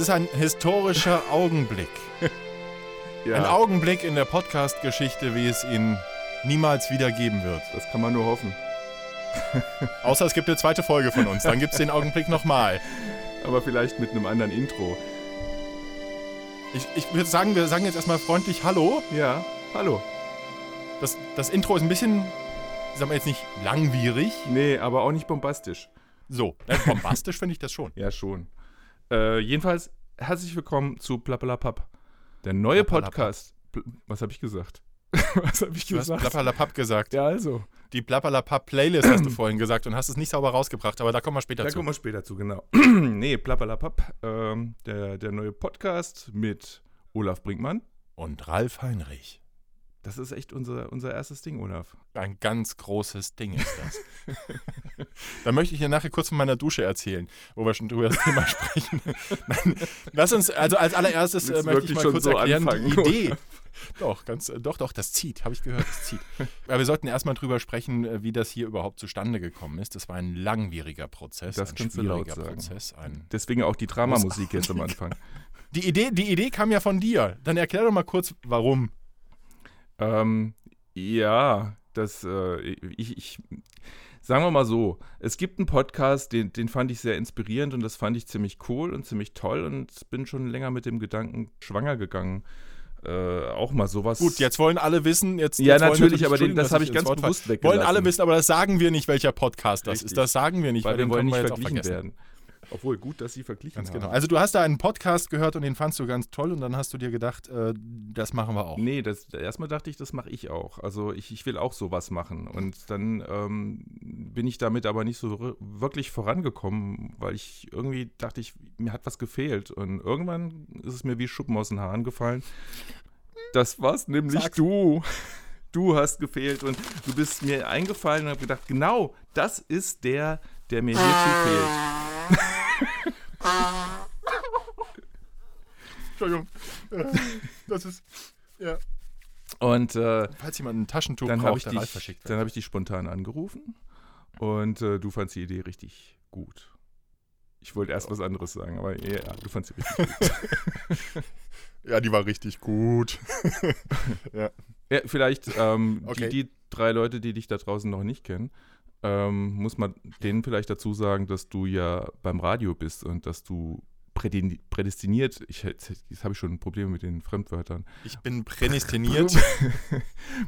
Das ist ein historischer Augenblick. Ja, Ein Augenblick in der Podcast-Geschichte, wie es ihn niemals wieder geben wird. das kann man nur hoffen. Außer es gibt eine zweite Folge von uns. Dann gibt es den Augenblick nochmal. Aber vielleicht mit einem anderen Intro. Ich, ich würde sagen, wir sagen jetzt erstmal freundlich Hallo. Ja, hallo. Das, das Intro ist ein bisschen, sagen wir jetzt nicht langwierig. Nee, aber auch nicht bombastisch. So, äh, bombastisch finde ich das schon. Ja, schon. Äh, jedenfalls herzlich willkommen zu Plappalapapp. Der neue Plappalapapp. Podcast. Was habe ich gesagt? was habe ich Du hast gesagt? Plapperlapapp gesagt. ja, also. Die Plapperlapapp-Playlist hast du vorhin gesagt und hast es nicht sauber rausgebracht, aber da kommen wir später Da zu. kommen wir später zu, genau. nee, Plappalapapp. Ähm, der, der neue Podcast mit Olaf Brinkmann. Und Ralf Heinrich. Das ist echt unser, unser erstes Ding, Olaf. Ein ganz großes Ding ist das. da möchte ich dir nachher kurz von meiner Dusche erzählen, wo wir schon drüber das Thema sprechen. Nein, lass uns, also als allererstes äh, möchte ich mal kurz so erklären, anfangen, die Idee. Doch, ganz, äh, doch, doch, das zieht, habe ich gehört, das zieht. Aber wir sollten erstmal drüber sprechen, äh, wie das hier überhaupt zustande gekommen ist. Das war ein langwieriger Prozess, Das ein schwieriger. Prozess. Ein Deswegen auch die Dramamusik jetzt am Anfang. die, Idee, die Idee kam ja von dir. Dann erklär doch mal kurz, warum. Ähm, ja, das, äh, ich, ich, sagen wir mal so, es gibt einen Podcast, den, den fand ich sehr inspirierend und das fand ich ziemlich cool und ziemlich toll und bin schon länger mit dem Gedanken schwanger gegangen. Äh, auch mal sowas. Gut, jetzt wollen alle wissen, jetzt. Ja, jetzt natürlich, aber den- das habe ich ganz Wort bewusst weggelassen. Wollen alle wissen, aber das sagen wir nicht, welcher Podcast das Richtig. ist. Das sagen wir nicht, weil wir den wollen nicht wir verglichen werden. Obwohl, gut, dass sie verglichen haben. genau. Also du hast da einen Podcast gehört und den fandst du ganz toll und dann hast du dir gedacht, äh, das machen wir auch. Nee, das, erstmal dachte ich, das mache ich auch. Also ich, ich will auch sowas machen. Und dann ähm, bin ich damit aber nicht so wirklich vorangekommen, weil ich irgendwie dachte, ich, mir hat was gefehlt. Und irgendwann ist es mir wie Schuppen aus den Haaren gefallen. Das war's nämlich Sag's. du. Du hast gefehlt und du bist mir eingefallen und habe gedacht, genau, das ist der, der mir hierzu fehlt. Entschuldigung. Das ist. Ja. Und äh, Falls jemand ein Taschentuch dann habe braucht, ich, dich- Ralf verschickt dann wird. hab ich dich spontan angerufen und äh, du fandst die Idee richtig gut. Ich wollte erst was anderes sagen, aber ja, du fandst sie richtig gut. Ja, die war richtig gut. ja, vielleicht ähm, Okay. die, die drei Leute, die dich da draußen noch nicht kennen, ähm, muss man denen vielleicht dazu sagen, dass du ja beim Radio bist und dass du prädestiniert, ich, jetzt habe ich schon Probleme mit den Fremdwörtern, Ich bin prädestiniert.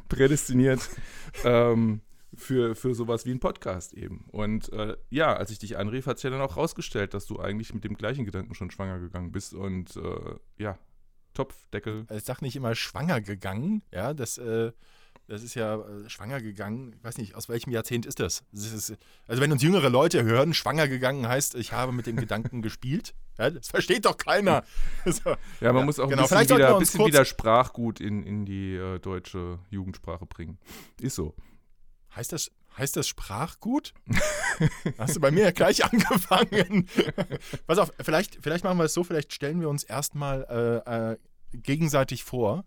prädestiniert ähm, für, für sowas wie ein Podcast eben. Und äh, ja, als ich dich anrief, hat sich ja dann auch rausgestellt, dass du eigentlich mit dem gleichen Gedanken schon schwanger gegangen bist. Und äh, ja, Topfdeckel. Ich sag nicht immer schwanger gegangen. Ja, das, äh, das ist ja äh, schwanger gegangen. Ich weiß nicht, aus welchem Jahrzehnt ist das? das ist, also, wenn uns jüngere Leute hören, schwanger gegangen heißt, ich habe mit dem Gedanken gespielt. Ja, das versteht doch keiner. So. Ja, man Ja, muss auch genau. ein bisschen, wieder, bisschen wieder Sprachgut in, in die äh, deutsche Jugendsprache bringen. Ist so. Heißt das, heißt das Sprachgut? Hast du bei mir ja gleich angefangen. Pass auf, vielleicht, vielleicht machen wir es so, vielleicht stellen wir uns erstmal äh, äh, gegenseitig vor.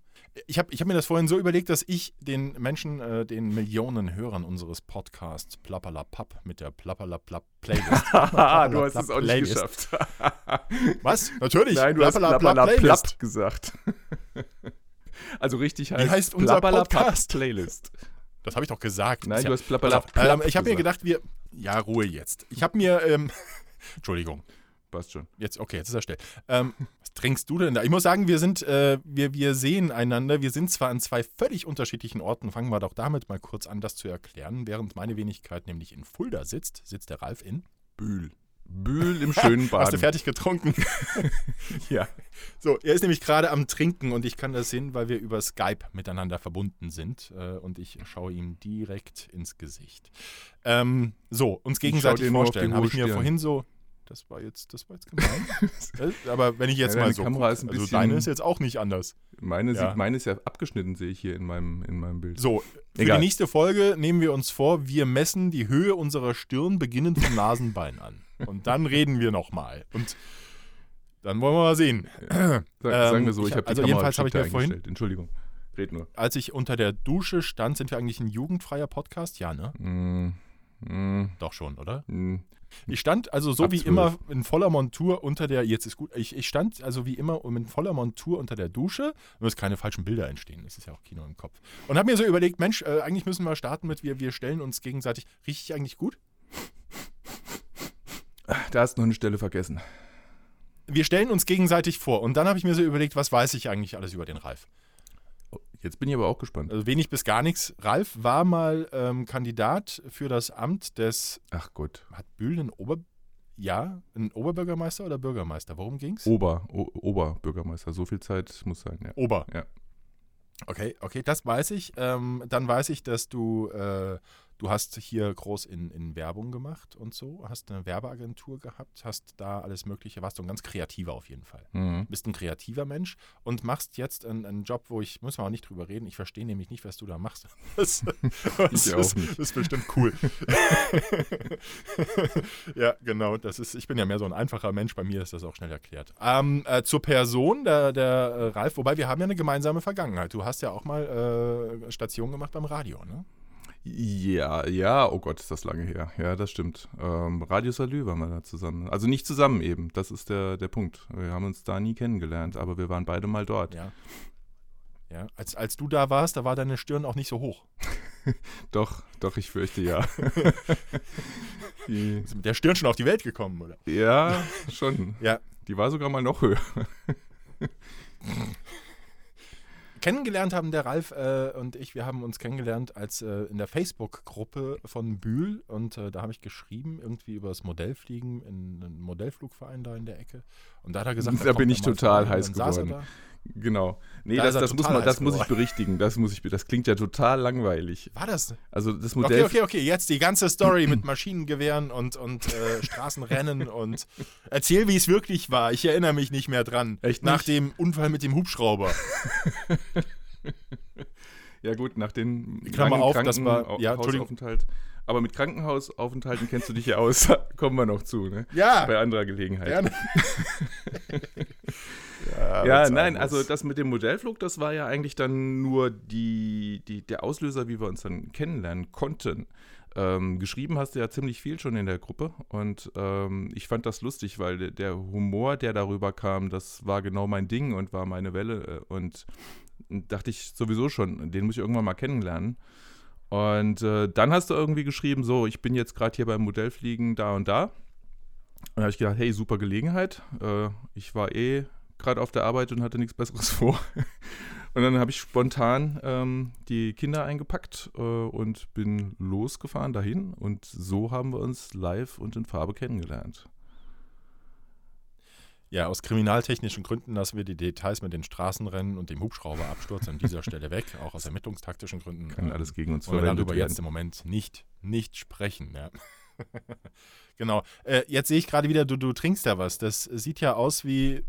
Ich habe ich hab mir das vorhin so überlegt, dass ich den Menschen, äh, den Millionen Hörern unseres Podcasts Plappalapapp mit der Plappalaplapp-Playlist. Haha, du hast es auch nicht Playlist. geschafft. Was? Natürlich. Nein, du hast. Plappalaplapp gesagt. also richtig heißt, heißt unser Podcast? Playlist. Das habe ich doch gesagt. Nein, du hast Plappalaplapp auf, ähm, Ich habe mir gedacht, wir. Ja, Ruhe jetzt. Ich habe mir. Ähm, Entschuldigung. Passt schon. Jetzt, okay, jetzt ist er still. Ähm, was trinkst du denn da? Ich muss sagen, wir sind, äh, wir, wir sehen einander. Wir sind zwar an zwei völlig unterschiedlichen Orten. Fangen wir doch damit mal kurz an, das zu erklären. Während meine Wenigkeit nämlich in Fulda sitzt, sitzt der Ralf in Bühl. Bühl im schönen Hast du fertig getrunken? Ja. So, er ist nämlich gerade am Trinken und ich kann das sehen, weil wir über Skype miteinander verbunden sind. Äh, und ich schaue ihm direkt ins Gesicht. Ähm, so, uns gegenseitig vorstellen. Habe ich mir vorhin so. Das war jetzt, das war jetzt gemein. Äh, Aber wenn ich jetzt Ja, mal so. Kamera guck, ist ein also bisschen- deine ist jetzt auch nicht anders. Meine, Ja. sieht, meine ist ja abgeschnitten, sehe ich hier in meinem, in meinem Bild. So, für Egal. die nächste Folge nehmen wir uns vor, wir messen die Höhe unserer Stirn beginnend vom Nasenbein an. Und dann reden wir nochmal. Und dann wollen wir mal sehen. Sag, sagen ähm, wir so, ich ich hab- habe also die Kamera jedenfalls habe ich mir vorhin-. Entschuldigung. Red nur. Als ich unter der Dusche stand, sind wir eigentlich ein jugendfreier Podcast? Ja, ne? Mm, Hm, Doch schon, oder? hm. Ich stand also so Ab wie 12. immer in voller Montur unter der, jetzt ist gut, ich, ich stand also wie immer in voller Montur unter der Dusche, dass keine falschen Bilder entstehen, das ist ja auch Kino im Kopf. Und habe mir so überlegt, Mensch, äh, eigentlich müssen wir starten mit, wir, wir stellen uns gegenseitig, rieche ich eigentlich gut? Da hast du noch eine Stelle vergessen. Wir stellen uns gegenseitig vor und dann habe ich mir so überlegt, was weiß ich eigentlich alles über den Ralf? Jetzt bin ich aber auch gespannt. Also wenig bis gar nichts. Ralf war mal ähm, Kandidat für das Amt des, Ach Gott. hat Bühl einen Ober, ja, einen Oberbürgermeister oder Bürgermeister? Worum ging's? Ober, o Oberbürgermeister. So viel Zeit muss sein, ja. Ober. Ja. Okay, okay, das weiß ich. Ähm, dann weiß ich, dass du, äh, du hast hier groß in, in Werbung gemacht und so, hast eine Werbeagentur gehabt, hast da alles Mögliche, warst du ein ganz kreativer auf jeden Fall. Mhm. Bist ein kreativer Mensch und machst jetzt einen, einen Job, wo ich, muss man auch nicht drüber reden, ich verstehe nämlich nicht, was du da machst. Das, das, ist, ist bestimmt cool. ja, genau, das ist, ich bin ja mehr so ein einfacher Mensch, bei mir ist das auch schnell erklärt. Ähm, äh, zur Person, der, der äh, Ralf, wobei wir haben ja eine gemeinsame Vergangenheit. Du hast ja auch mal äh, Station gemacht beim Radio, ne? Ja, ja, oh Gott, ist das lange her. Ja, das stimmt. Ähm, Radio Salü waren wir da zusammen. Also nicht zusammen eben, das ist der, der Punkt. Wir haben uns da nie kennengelernt, aber wir waren beide mal dort. Ja. Ja, als, als du da warst, da war deine Stirn auch nicht so hoch. Doch, doch, ich fürchte ja. Die, Bist du mit der Stirn schon auf die Welt gekommen, oder? ja, schon. Ja. Die war sogar mal noch höher. Kennengelernt haben der Ralf äh, und ich, wir haben uns kennengelernt als äh, in der Facebook-Gruppe von Bühl und äh, da habe ich geschrieben, irgendwie über das Modellfliegen in einem Modellflugverein da in der Ecke. Und da hat er gesagt, Da kommt bin ich total heiß geworden. da. Genau. Nee, Da das, das, muss, man, das muss ich berichtigen. Das, muss ich, das klingt ja total langweilig. War das? Also das Okay, Modell. okay, okay. Jetzt die ganze Story mit Maschinengewehren und, und äh, Straßenrennen und erzähl, wie es wirklich war. Ich erinnere mich nicht mehr dran. Echt Nach nicht? dem Unfall mit dem Hubschrauber. Ja gut, nach den Klammer auf, das war- ja. Hausaufenthalt. Aber mit Krankenhausaufenthalten kennst du dich ja aus. Kommen wir noch zu, ne? Ja, Bei anderer Gelegenheit. gerne. ja, Ja, nein, also das mit dem Modellflug, das war ja eigentlich dann nur die, die, der Auslöser, wie wir uns dann kennenlernen konnten. Ähm, geschrieben hast du ja ziemlich viel schon in der Gruppe und ähm, ich fand das lustig, weil der, Humor, der darüber kam, das war genau mein Ding und war meine Welle äh, und dachte ich sowieso schon, den muss ich irgendwann mal kennenlernen. Und äh, dann hast du irgendwie geschrieben, so, ich bin jetzt gerade hier beim Modellfliegen da und da. Und da habe ich gedacht, hey, super Gelegenheit. Äh, ich war eh gerade auf der Arbeit und hatte nichts Besseres vor. Und dann habe ich spontan ähm, die Kinder eingepackt äh, und bin losgefahren dahin. Und so haben wir uns live und in Farbe kennengelernt. Ja, aus kriminaltechnischen Gründen lassen wir die Details mit den Straßenrennen und dem Hubschrauberabsturz an dieser Stelle weg, auch aus ermittlungstaktischen Gründen. Kann alles gegen uns verwendet darüber werden. jetzt im Moment nicht, nicht sprechen. Ja. genau. Äh, jetzt sehe ich gerade wieder, du, du trinkst ja was. Das sieht ja aus wie.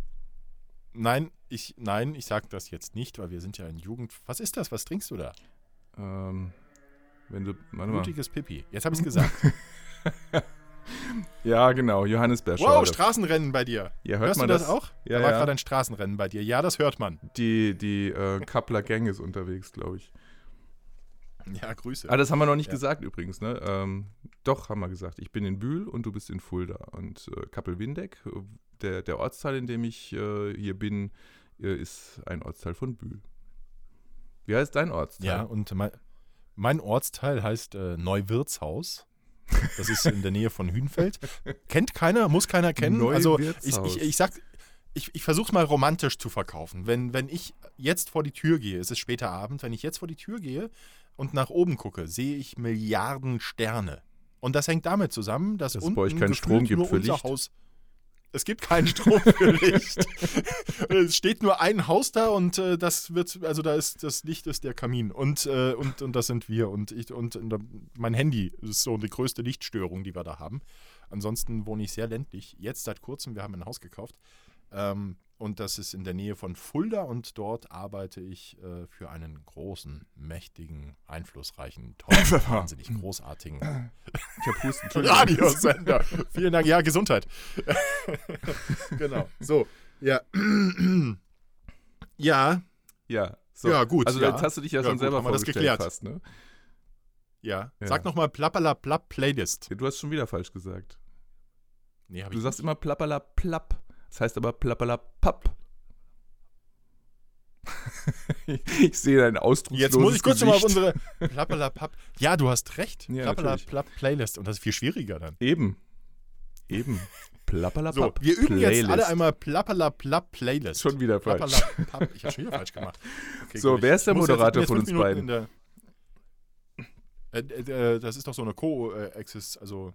Nein, ich, nein, ich sage das jetzt nicht, weil wir sind ja in Jugend. Was ist das? Was trinkst du da? Ähm, wenn du. Blutiges Pipi. Jetzt habe ich es gesagt. Ja, genau, Johannisbeerschorle. wow, Straßenrennen bei dir. ja, hört Hörst man du das, auch? Ja, da war ja. gerade ein Straßenrennen bei dir. Ja, das hört man. Die, die äh, Kappler Gang ist unterwegs, glaube ich. Ja, Grüße. Ah, das haben wir noch nicht Ja. gesagt übrigens, ne? Ähm, doch, haben wir gesagt. Ich bin in Bühl und du bist in Fulda. Und äh, Kappel-Windeck, äh, der, der Ortsteil, in dem ich äh, hier bin, äh, ist ein Ortsteil von Bühl. Wie heißt dein Ortsteil? Ja, und mein, mein Ortsteil heißt äh, Neuwirtshaus. Das ist in der Nähe von Hünfeld. Kennt keiner, muss keiner kennen. Also ich, ich, ich sag, ich, ich versuche es mal romantisch zu verkaufen. Wenn, wenn ich jetzt vor die Tür gehe, es ist später Abend, wenn ich jetzt vor die Tür gehe und nach oben gucke, sehe ich Milliarden Sterne. Und das hängt damit zusammen, dass Dass es unten bei euch keinen Strom gibt für Licht. Haus. Es gibt keinen Strom für Licht. es steht nur ein Haus da und äh, das wird, also da ist das Licht ist der Kamin und, äh, und, und das sind wir und ich und, und mein Handy ist so die größte Lichtstörung, die wir da haben. Ansonsten wohne ich sehr ländlich. Jetzt seit kurzem, wir haben ein Haus gekauft. Ähm, und das ist in der Nähe von Fulda und dort arbeite ich äh, für einen großen, mächtigen, einflussreichen, tollen, wahnsinnig großartigen. Radiosender. Vielen Dank. Ja, Gesundheit. genau. So, ja. ja, Ja, so. Ja, gut, Also ja. jetzt hast du dich ja, Ja, schon gut, selber vorgestellt geklärt. fast, ne? Ja. Ja. Sag nochmal Plappalaplapp Playlist. Du hast schon wieder falsch gesagt. Nee, Du sagst immer plappala plapp. Das heißt aber plappala papp. ich sehe dein Ausdruck. Jetzt muss ich kurz nochmal auf unsere Plappalapapp. Ja, du hast recht. Ja, Plappalaplapp Playlist. Und das ist viel schwieriger dann. Eben. Eben. Plappala So, wir üben jetzt Playlist. alle einmal Plappalaplapp Playlist. Schon wieder falsch. Plappalapapp. Ich habe schon wieder falsch gemacht. Okay, So, gut, wer ich ist der jetzt- Moderator jetzt von uns beiden? der- Äh, äh, das ist doch so eine Co-Exist, also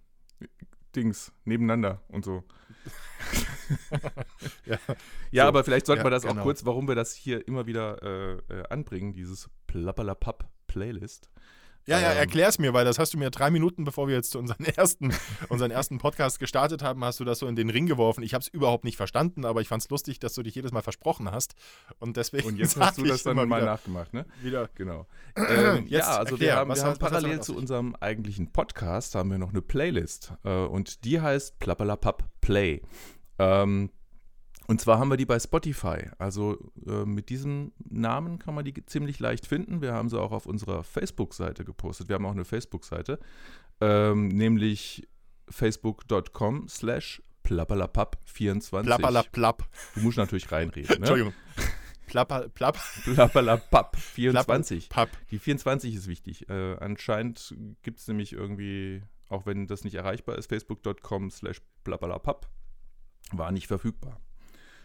Dings nebeneinander und so. Ja. Ja, So. aber vielleicht sollten Ja, wir das genau. auch kurz, warum wir das hier immer wieder äh, äh, anbringen, dieses Plappalapapp Playlist. Ja, ja, Ähm. erklär's mir, weil das hast du mir drei Minuten, bevor wir jetzt unseren ersten, unseren ersten Podcast gestartet haben, hast du das so in den Ring geworfen. Ich habe es überhaupt nicht verstanden, aber ich fand's lustig, dass du dich jedes Mal versprochen hast. Und deswegen Und jetzt hast du das dann mal wieder, nachgemacht, ne? wieder. Genau. Ähm, ja, also erklär, wir haben, wir haben parallel zu unserem eigentlichen Podcast haben wir noch eine Playlist äh, und die heißt Plappalapapp Play. Ähm, und zwar haben wir die bei Spotify. Also äh, mit diesem Namen kann man die ziemlich leicht finden. Wir haben sie auch auf unserer Facebook-Seite gepostet. Wir haben auch eine Facebook-Seite, ähm, nämlich facebook.com slash plappalapapp24. Plappalaplapp. Du musst natürlich reinreden. Ne? Entschuldigung. Plapper, plapp, Plappalapapp24. papp. Die 24 ist wichtig. Äh, anscheinend gibt es nämlich irgendwie, auch wenn das nicht erreichbar ist, facebook.com slash blablabla war nicht verfügbar.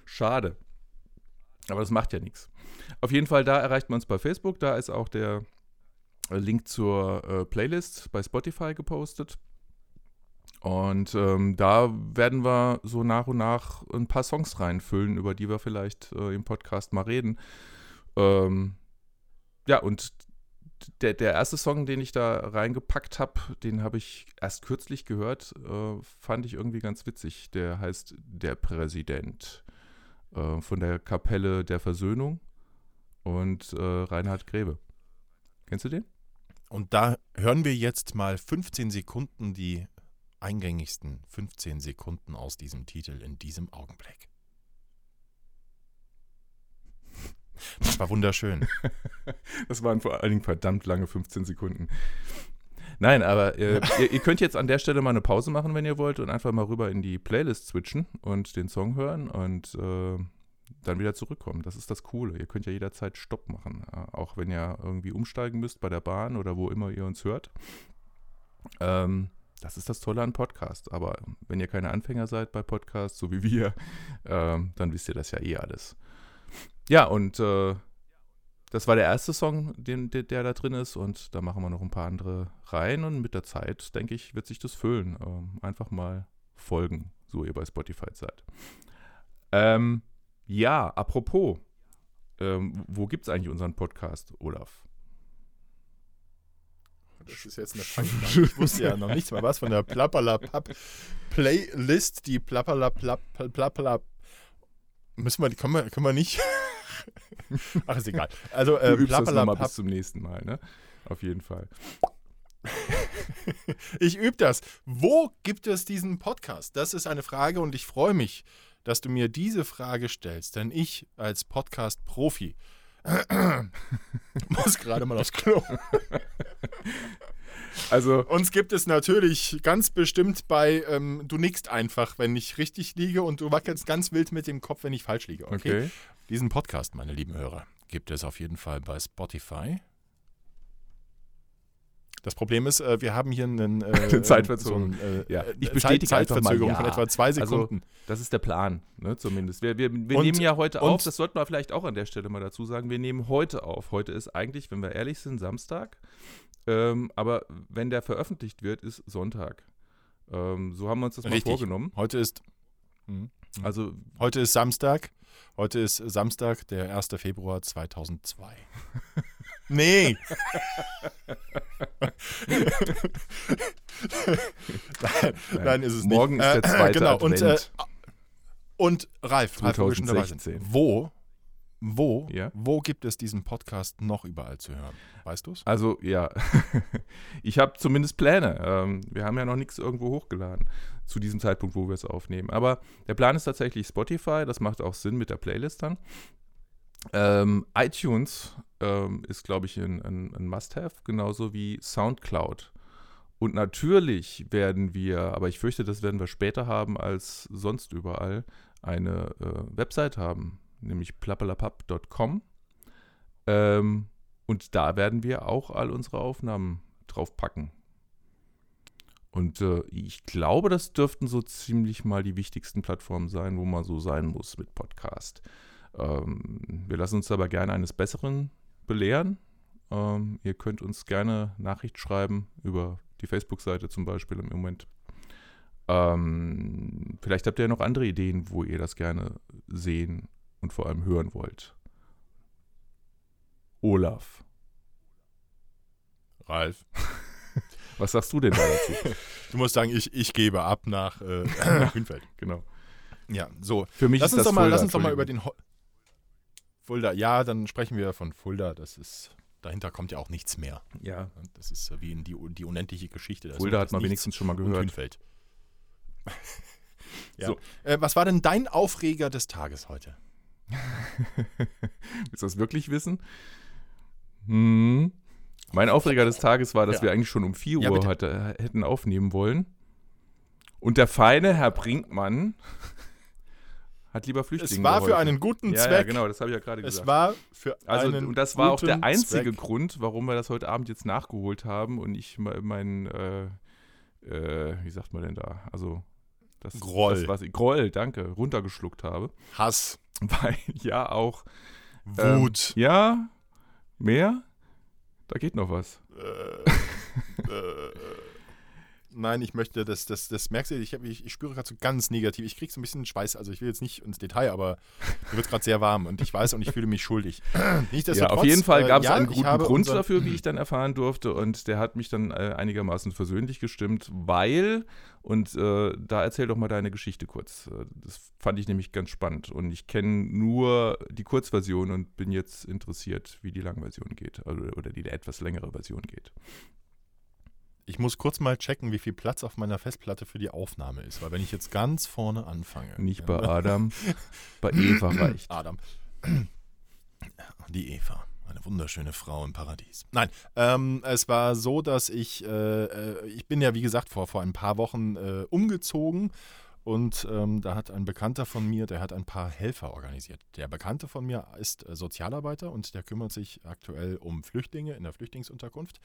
Schade. Aber das macht ja nichts. Auf jeden Fall, da erreicht man uns bei Facebook. Da ist auch der äh, Link zur äh, Playlist bei Spotify gepostet. Und ähm, da werden wir so nach und nach ein paar Songs reinfüllen, über die wir vielleicht äh, im Podcast mal reden. Ähm, ja, und der, der erste Song, den ich da reingepackt habe, den habe ich erst kürzlich gehört, äh, fand ich irgendwie ganz witzig. Der heißt Der Präsident äh, von der Kapelle der Versöhnung und äh, Reinhard Grebe. Kennst du den? Und da hören wir jetzt mal 15 Sekunden, die eingängigsten 15 Sekunden aus diesem Titel in diesem Augenblick. Das war wunderschön. Das waren vor allen Dingen verdammt lange 15 Sekunden. Nein, aber äh, ihr, ihr könnt jetzt an der Stelle mal eine Pause machen, wenn ihr wollt, und einfach mal rüber in die Playlist switchen und den Song hören und äh, dann wieder zurückkommen. Das ist das Coole. Ihr könnt ja jederzeit Stopp machen, äh, auch wenn ihr irgendwie umsteigen müsst bei der Bahn oder wo immer ihr uns hört. Ähm, das ist das Tolle an Podcast. Aber wenn ihr keine Anfänger seid bei Podcasts, so wie wir, ähm, dann wisst ihr das ja eh alles. Ja, und äh, das war der erste Song, den, der, der da drin ist. Und da machen wir noch ein paar andere rein. Und mit der Zeit, denke ich, wird sich das füllen. Ähm, einfach mal folgen, so ihr bei Spotify seid. Ähm, ja, apropos, ähm, wo gibt es eigentlich unseren Podcast, Olaf? Das ist jetzt eine Fangfrage. Ich wusste ja noch nichts mehr was von der Plappalapapp Playlist, die Plappalaplapp Plappalap. Müssen wir, können wir, können wir nicht. Ach, ist egal. Also, äh, Du übst das nochmal bis zum nächsten Mal, ne? Auf jeden Fall. Ich übe das. Wo gibt es diesen Podcast? Das ist eine Frage und ich freue mich, dass du mir diese Frage stellst, denn ich als Podcast-Profi muss gerade mal aufs Klo. Also, Uns gibt es natürlich ganz bestimmt bei, ähm, du nickst einfach, wenn ich richtig liege und du wackelst ganz wild mit dem Kopf, wenn ich falsch liege. Okay? okay. Diesen Podcast, meine lieben Hörer, gibt es auf jeden Fall bei Spotify. Das Problem ist, äh, wir haben hier einen, äh, Eine Zeitverzögerung. So einen, äh, Ja, äh, ich bestätige Zeit, einfach mal Zeitverzögerung ja. von etwa zwei Also, Sekunden. Das ist der Plan, ne, zumindest. Wir, wir, wir Und- nehmen ja heute auf, das sollten wir vielleicht auch an der Stelle mal dazu sagen, wir nehmen heute auf. Heute ist eigentlich, wenn wir ehrlich sind, Samstag. Ähm, aber wenn der veröffentlicht wird, ist Sonntag. Ähm, so haben wir uns das mal Richtig. vorgenommen. Heute ist, Mhm. Also, heute ist Samstag. Heute ist Samstag, der 1. Februar 2002. Nee. nein, nein, ist es nicht. morgen ist der Äh, zweite genau, und, äh, Advent. Und Ralf, Ralf, wo wir schon dabei sind. 2016. Wo, wo, Ja? wo gibt es diesen Podcast noch überall zu hören? Weißt du es? Also ja, ich habe zumindest Pläne. Ähm, wir haben ja noch nichts irgendwo hochgeladen zu diesem Zeitpunkt, wo wir es aufnehmen. Aber der Plan ist tatsächlich Spotify. Das macht auch Sinn mit der Playlist dann. Ähm, iTunes ähm, ist, glaube ich, ein, ein, ein Must-Have, genauso wie SoundCloud. Und natürlich werden wir, aber ich fürchte, das werden wir später haben als sonst überall, eine äh, Website haben, nämlich plappelapapp.com. Ähm, und da werden wir auch all unsere Aufnahmen drauf packen. Und äh, ich glaube, das dürften so ziemlich mal die wichtigsten Plattformen sein, wo man so sein muss mit Podcast. Ähm, wir lassen uns aber gerne eines Besseren belehren. Ähm, ihr könnt uns gerne Nachricht schreiben über die Facebook-Seite zum Beispiel im Moment. Ähm, vielleicht habt ihr ja noch andere Ideen, wo ihr das gerne sehen und vor allem hören wollt. Olaf. Ralf. Was sagst du denn da dazu? Du musst sagen, ich, ich gebe ab nach, äh, nach Hünfeld. genau. Ja, so. Für mich Lass ist uns das doch mal, Fulda, lass uns doch mal über den Ho Fulda. Ja, dann sprechen wir von Fulda. Das ist, dahinter kommt ja auch nichts mehr. Ja, Das ist wie in die, die unendliche Geschichte. Da ist Fulda hat das man wenigstens schon mal gehört. Hünfeld. ja. So. Äh, was war denn dein Aufreger des Tages heute? Willst du das wirklich wissen? Hm. Mein Aufreger des Tages war, dass Ja. wir eigentlich schon um 4 Ja, Uhr hätten aufnehmen wollen. Und der feine Herr Brinkmann hat lieber Flüchtlingen Es war für geholfen. einen guten Zweck. Ja, genau, das habe ich ja gerade Es gesagt. war für also, einen und das war auch der einzige Zweck. Grund, warum wir das heute Abend jetzt nachgeholt haben und ich me- mein, äh, äh, wie sagt man denn da? Also, das, Groll. Das, was ich, Groll, danke, runtergeschluckt habe. Hass, Weil ja auch Ähm, Wut. ja, mehr? Da geht noch was. äh, äh, nein, ich möchte, das, das, das merkst du, ich, hab, ich, ich spüre gerade so ganz negativ. Ich krieg so ein bisschen Schweiß, also ich will jetzt nicht ins Detail, aber mir wird gerade sehr warm und ich weiß und ich fühle mich schuldig. Ja, Nichtsdestotrotz, auf jeden Fall äh, gab es ja, einen guten Grund dafür, wie ich dann erfahren durfte. Und der hat mich dann äh, einigermaßen versöhnlich gestimmt, weil, und äh, da erzähl doch mal deine Geschichte kurz. Äh, Das fand ich nämlich ganz spannend. Und ich kenne nur die Kurzversion und bin jetzt interessiert, wie die Langversion geht. Also, oder die etwas längere Version geht. Ich muss kurz mal checken, wie viel Platz auf meiner Festplatte für die Aufnahme ist, weil wenn ich jetzt ganz vorne anfange. Nicht bei Adam, bei Eva reicht. Adam. Die Eva. Eine wunderschöne Frau im Paradies. Nein, ähm, es war so, dass ich, äh, äh, ich bin ja wie gesagt vor, vor ein paar Wochen äh, umgezogen und ähm, da hat ein Bekannter von mir, der hat ein paar Helfer organisiert. Der Bekannte von mir ist äh, Sozialarbeiter und der kümmert sich aktuell um Flüchtlinge in der Flüchtlingsunterkunft.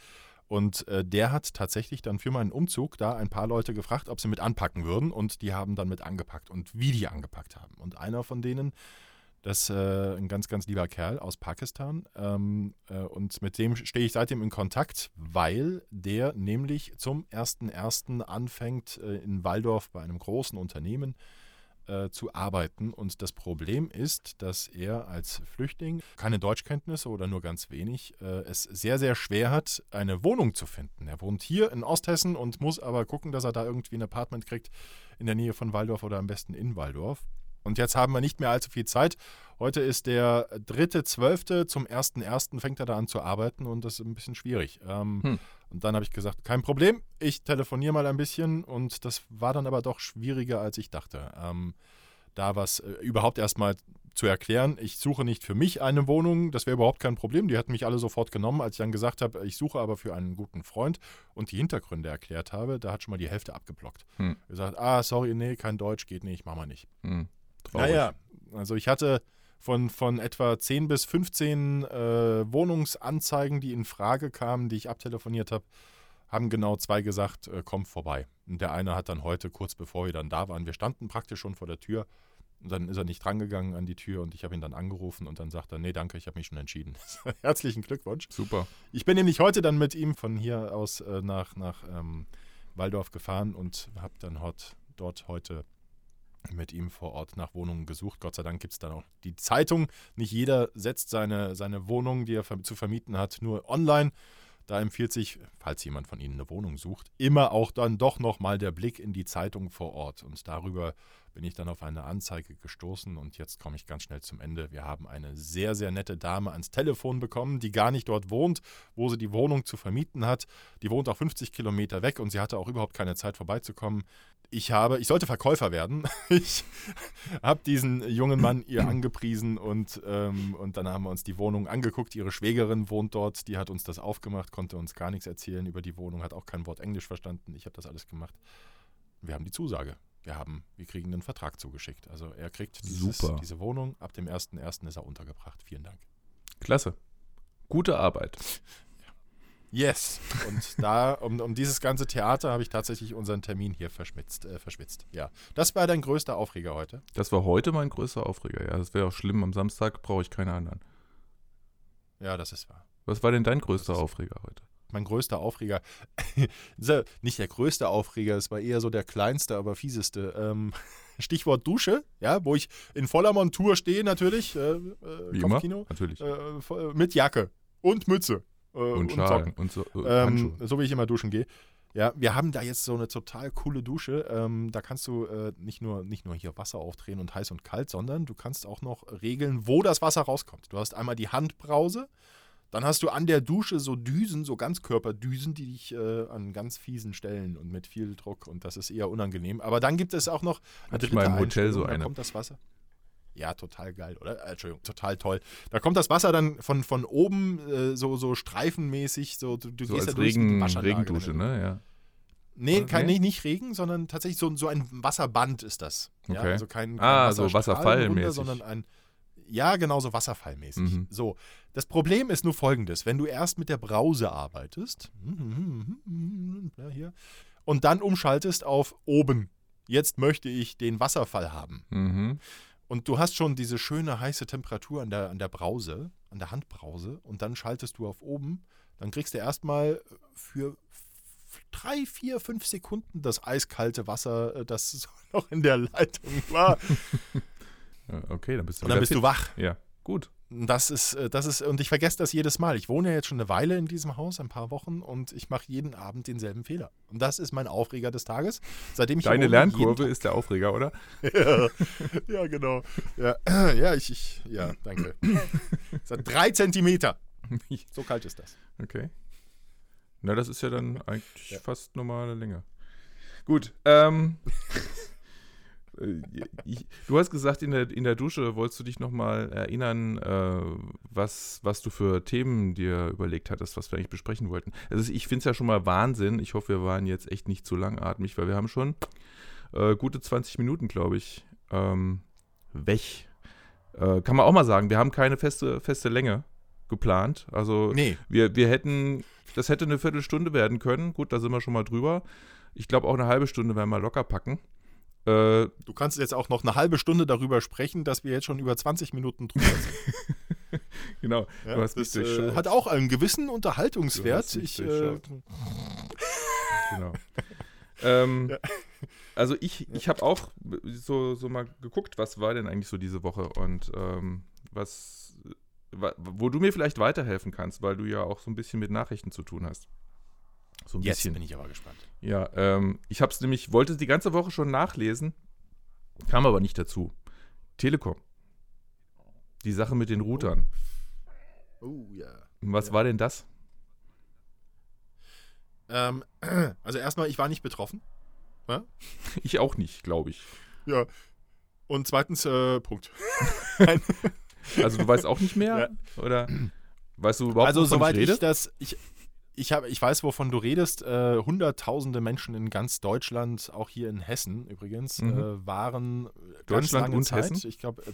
Und äh, der hat tatsächlich dann für meinen Umzug da ein paar Leute gefragt, ob sie mit anpacken würden. Und die haben dann mit angepackt und wie die angepackt haben. Und einer von denen, das ist äh, ein ganz, ganz lieber Kerl aus Pakistan. Ähm, äh, und mit dem stehe ich seitdem in Kontakt, weil der nämlich zum 1.1. anfängt, äh, in Waldorf bei einem großen Unternehmen äh, zu arbeiten. Und das Problem ist, dass er als Flüchtling keine Deutschkenntnisse oder nur ganz wenig äh, es sehr, sehr schwer hat, eine Wohnung zu finden. Er wohnt hier in Osthessen und muss aber gucken, dass er da irgendwie ein Apartment kriegt in der Nähe von Waldorf oder am besten in Waldorf. Und jetzt haben wir nicht mehr allzu viel Zeit. Heute ist der 3.12. Zum 1.1. fängt er da an zu arbeiten und das ist ein bisschen schwierig. Ähm, Hm. Und dann habe ich gesagt, kein Problem, ich telefoniere mal ein bisschen und das war dann aber doch schwieriger, als ich dachte. Ähm, da was äh, überhaupt erstmal zu erklären, ich suche nicht für mich eine Wohnung, das wäre überhaupt kein Problem. Die hatten mich alle sofort genommen, als ich dann gesagt habe, ich suche aber für einen guten Freund und die Hintergründe erklärt habe, da hat schon mal die Hälfte abgeblockt. Hm. Gesagt, ah, sorry, nee, kein Deutsch, geht nicht, machen wir nicht. Hm. Traurig. Naja, also ich hatte von, von etwa 10 bis 15 äh, Wohnungsanzeigen, die in Frage kamen, die ich abtelefoniert habe, haben genau zwei gesagt, äh, komm vorbei. Und der eine hat dann heute, kurz bevor wir dann da waren, wir standen praktisch schon vor der Tür. Und dann ist er nicht drangegangen an die Tür und ich habe ihn dann angerufen und dann sagt er, nee, danke, ich habe mich schon entschieden. Herzlichen Glückwunsch. Super. Ich bin nämlich heute dann mit ihm von hier aus äh, nach, nach ähm, Waldorf gefahren und habe dann dort, dort heute mit ihm vor Ort nach Wohnungen gesucht. Gott sei Dank gibt es dann auch die Zeitung. Nicht jeder setzt seine, seine Wohnung, die er zu vermieten hat, nur online. Da empfiehlt sich, falls jemand von Ihnen eine Wohnung sucht, immer auch dann doch nochmal der Blick in die Zeitung vor Ort. Und darüber bin ich dann auf eine Anzeige gestoßen und jetzt komme ich ganz schnell zum Ende. Wir haben eine sehr, sehr nette Dame ans Telefon bekommen, die gar nicht dort wohnt, wo sie die Wohnung zu vermieten hat. Die wohnt auch 50 Kilometer weg und sie hatte auch überhaupt keine Zeit vorbeizukommen. ich habe, ich sollte Verkäufer werden. Ich habe diesen jungen Mann ihr angepriesen und, ähm, und dann haben wir uns die Wohnung angeguckt. Ihre Schwägerin wohnt dort, die hat uns das aufgemacht, konnte uns gar nichts erzählen über die Wohnung, hat auch kein Wort Englisch verstanden. Ich habe das alles gemacht. Wir haben die Zusage. Wir haben, wir kriegen einen Vertrag zugeschickt. Also er kriegt dieses, Super. diese Wohnung. Ab dem 1.1. ist er untergebracht. Vielen Dank. Klasse. Gute Arbeit. Yes. Und da, um, um dieses ganze Theater, habe ich tatsächlich unseren Termin hier verschmitzt, äh, verschwitzt. Ja. Das war dein größter Aufreger heute. Das war heute mein größter Aufreger. Ja, das wäre auch schlimm. Am Samstag brauche ich keine anderen. Ja, das ist wahr. Was war denn dein größter Aufreger heute? Mein größter Aufreger. nicht der größte Aufreger, es war eher so der kleinste, aber fieseste. Ähm, Stichwort Dusche, ja, wo ich in voller Montur stehe natürlich. Äh, äh, Wie immer? Natürlich. Äh, mit Jacke und Mütze. Äh, und Schal Socken. und so, äh, Ähm, so wie ich immer duschen gehe. Ja, wir haben da jetzt so eine total coole Dusche. Ähm, da kannst du äh, nicht, nur, nicht nur hier Wasser aufdrehen und heiß und kalt, sondern du kannst auch noch regeln, wo das Wasser rauskommt. Du hast einmal die Handbrause, dann hast du an der Dusche so Düsen, so Ganzkörperdüsen, die dich äh, an ganz fiesen Stellen und mit viel Druck und das ist eher unangenehm. Aber dann gibt es auch noch Hatte ich mal im Hotel so da eine. kommt das Wasser. Ja, total geil, oder? Äh, Entschuldigung, total toll. Da kommt das Wasser dann von, von oben äh, so, so streifenmäßig, so du, du So gehst als da Regen, Waschanlage, Regendusche, ne? Ja. Nee, Oder? kein, nee, nicht Regen, sondern tatsächlich so, so ein Wasserband ist das. Ja, Okay. also kein, kein Ah, so wasserfallmäßig. sondern ein ja, genau so wasserfallmäßig. Mhm. So, das Problem ist nur folgendes, wenn du erst mit der Brause arbeitest, ja, hier, und dann umschaltest auf oben, jetzt möchte ich den Wasserfall haben. Mhm. Und du hast schon diese schöne heiße Temperatur an der, an der Brause, an der Handbrause, und dann schaltest du auf oben, dann kriegst du erstmal für drei, vier, fünf Sekunden das eiskalte Wasser, äh, das noch in der Leitung war. Okay, dann bist du Und dann bist fit. du wach. Ja, gut. Und Das ist, äh, das ist, und ich vergesse das jedes Mal. Ich wohne ja jetzt schon eine Weile in diesem Haus, ein paar Wochen, und ich mache jeden Abend denselben Fehler. Und das ist mein Aufreger des Tages. Seitdem ich Deine wohne, Lernkurve ist der Aufreger, oder? ja, ja, genau. Ja, ja, ich, ich, ja, danke. Hat drei Zentimeter. So kalt ist das. Okay. Na, das ist ja dann eigentlich Ja. fast normale Länge. Gut. Ähm, äh, ich, du hast gesagt, in der, in der Dusche wolltest du dich nochmal erinnern, äh, was, was du für Themen dir überlegt hattest, was wir eigentlich besprechen wollten. Also ich finde es ja schon mal Wahnsinn. Ich hoffe, wir waren jetzt echt nicht zu langatmig, weil wir haben schon äh, gute 20 Minuten, glaube ich, ähm, weg. Äh, kann man auch mal sagen, wir haben keine feste, feste Länge geplant. Also Nee, wir, wir hätten, das hätte eine Viertelstunde werden können. Gut, da sind wir schon mal drüber. Ich glaube, auch eine halbe Stunde werden wir locker packen. Äh, du kannst jetzt auch noch eine halbe Stunde darüber sprechen, dass wir jetzt schon über 20 Minuten drüber sind. genau. Ja, Du hast mich das äh, durchschaut. hat auch einen gewissen Unterhaltungswert. mich Ich, äh. Genau. ähm, Ja. Also ich, ich habe auch so, so mal geguckt, was war denn eigentlich so diese Woche und ähm, was, wa- wo du mir vielleicht weiterhelfen kannst, weil du ja auch so ein bisschen mit Nachrichten zu tun hast. So ein jetzt bisschen. bin ich aber gespannt. Ja, ähm, ich habe es nämlich, wollte die ganze Woche schon nachlesen, kam aber nicht dazu. Telekom. Die Sache mit den Routern. Oh ja. Was Ja. war denn das? Ähm, also erstmal, ich war nicht betroffen. Ich auch nicht, glaube ich. Ja. Und zweitens, äh, Punkt. Also du weißt auch nicht mehr? Oder weißt du überhaupt, also soweit ich ich, das, ich, ich, hab, ich weiß, wovon du redest. Äh, Hunderttausende Menschen in ganz Deutschland, auch hier in Hessen übrigens, Mhm. äh, waren ganz Deutschland lange und Zeit, Hessen? ich glaube, äh,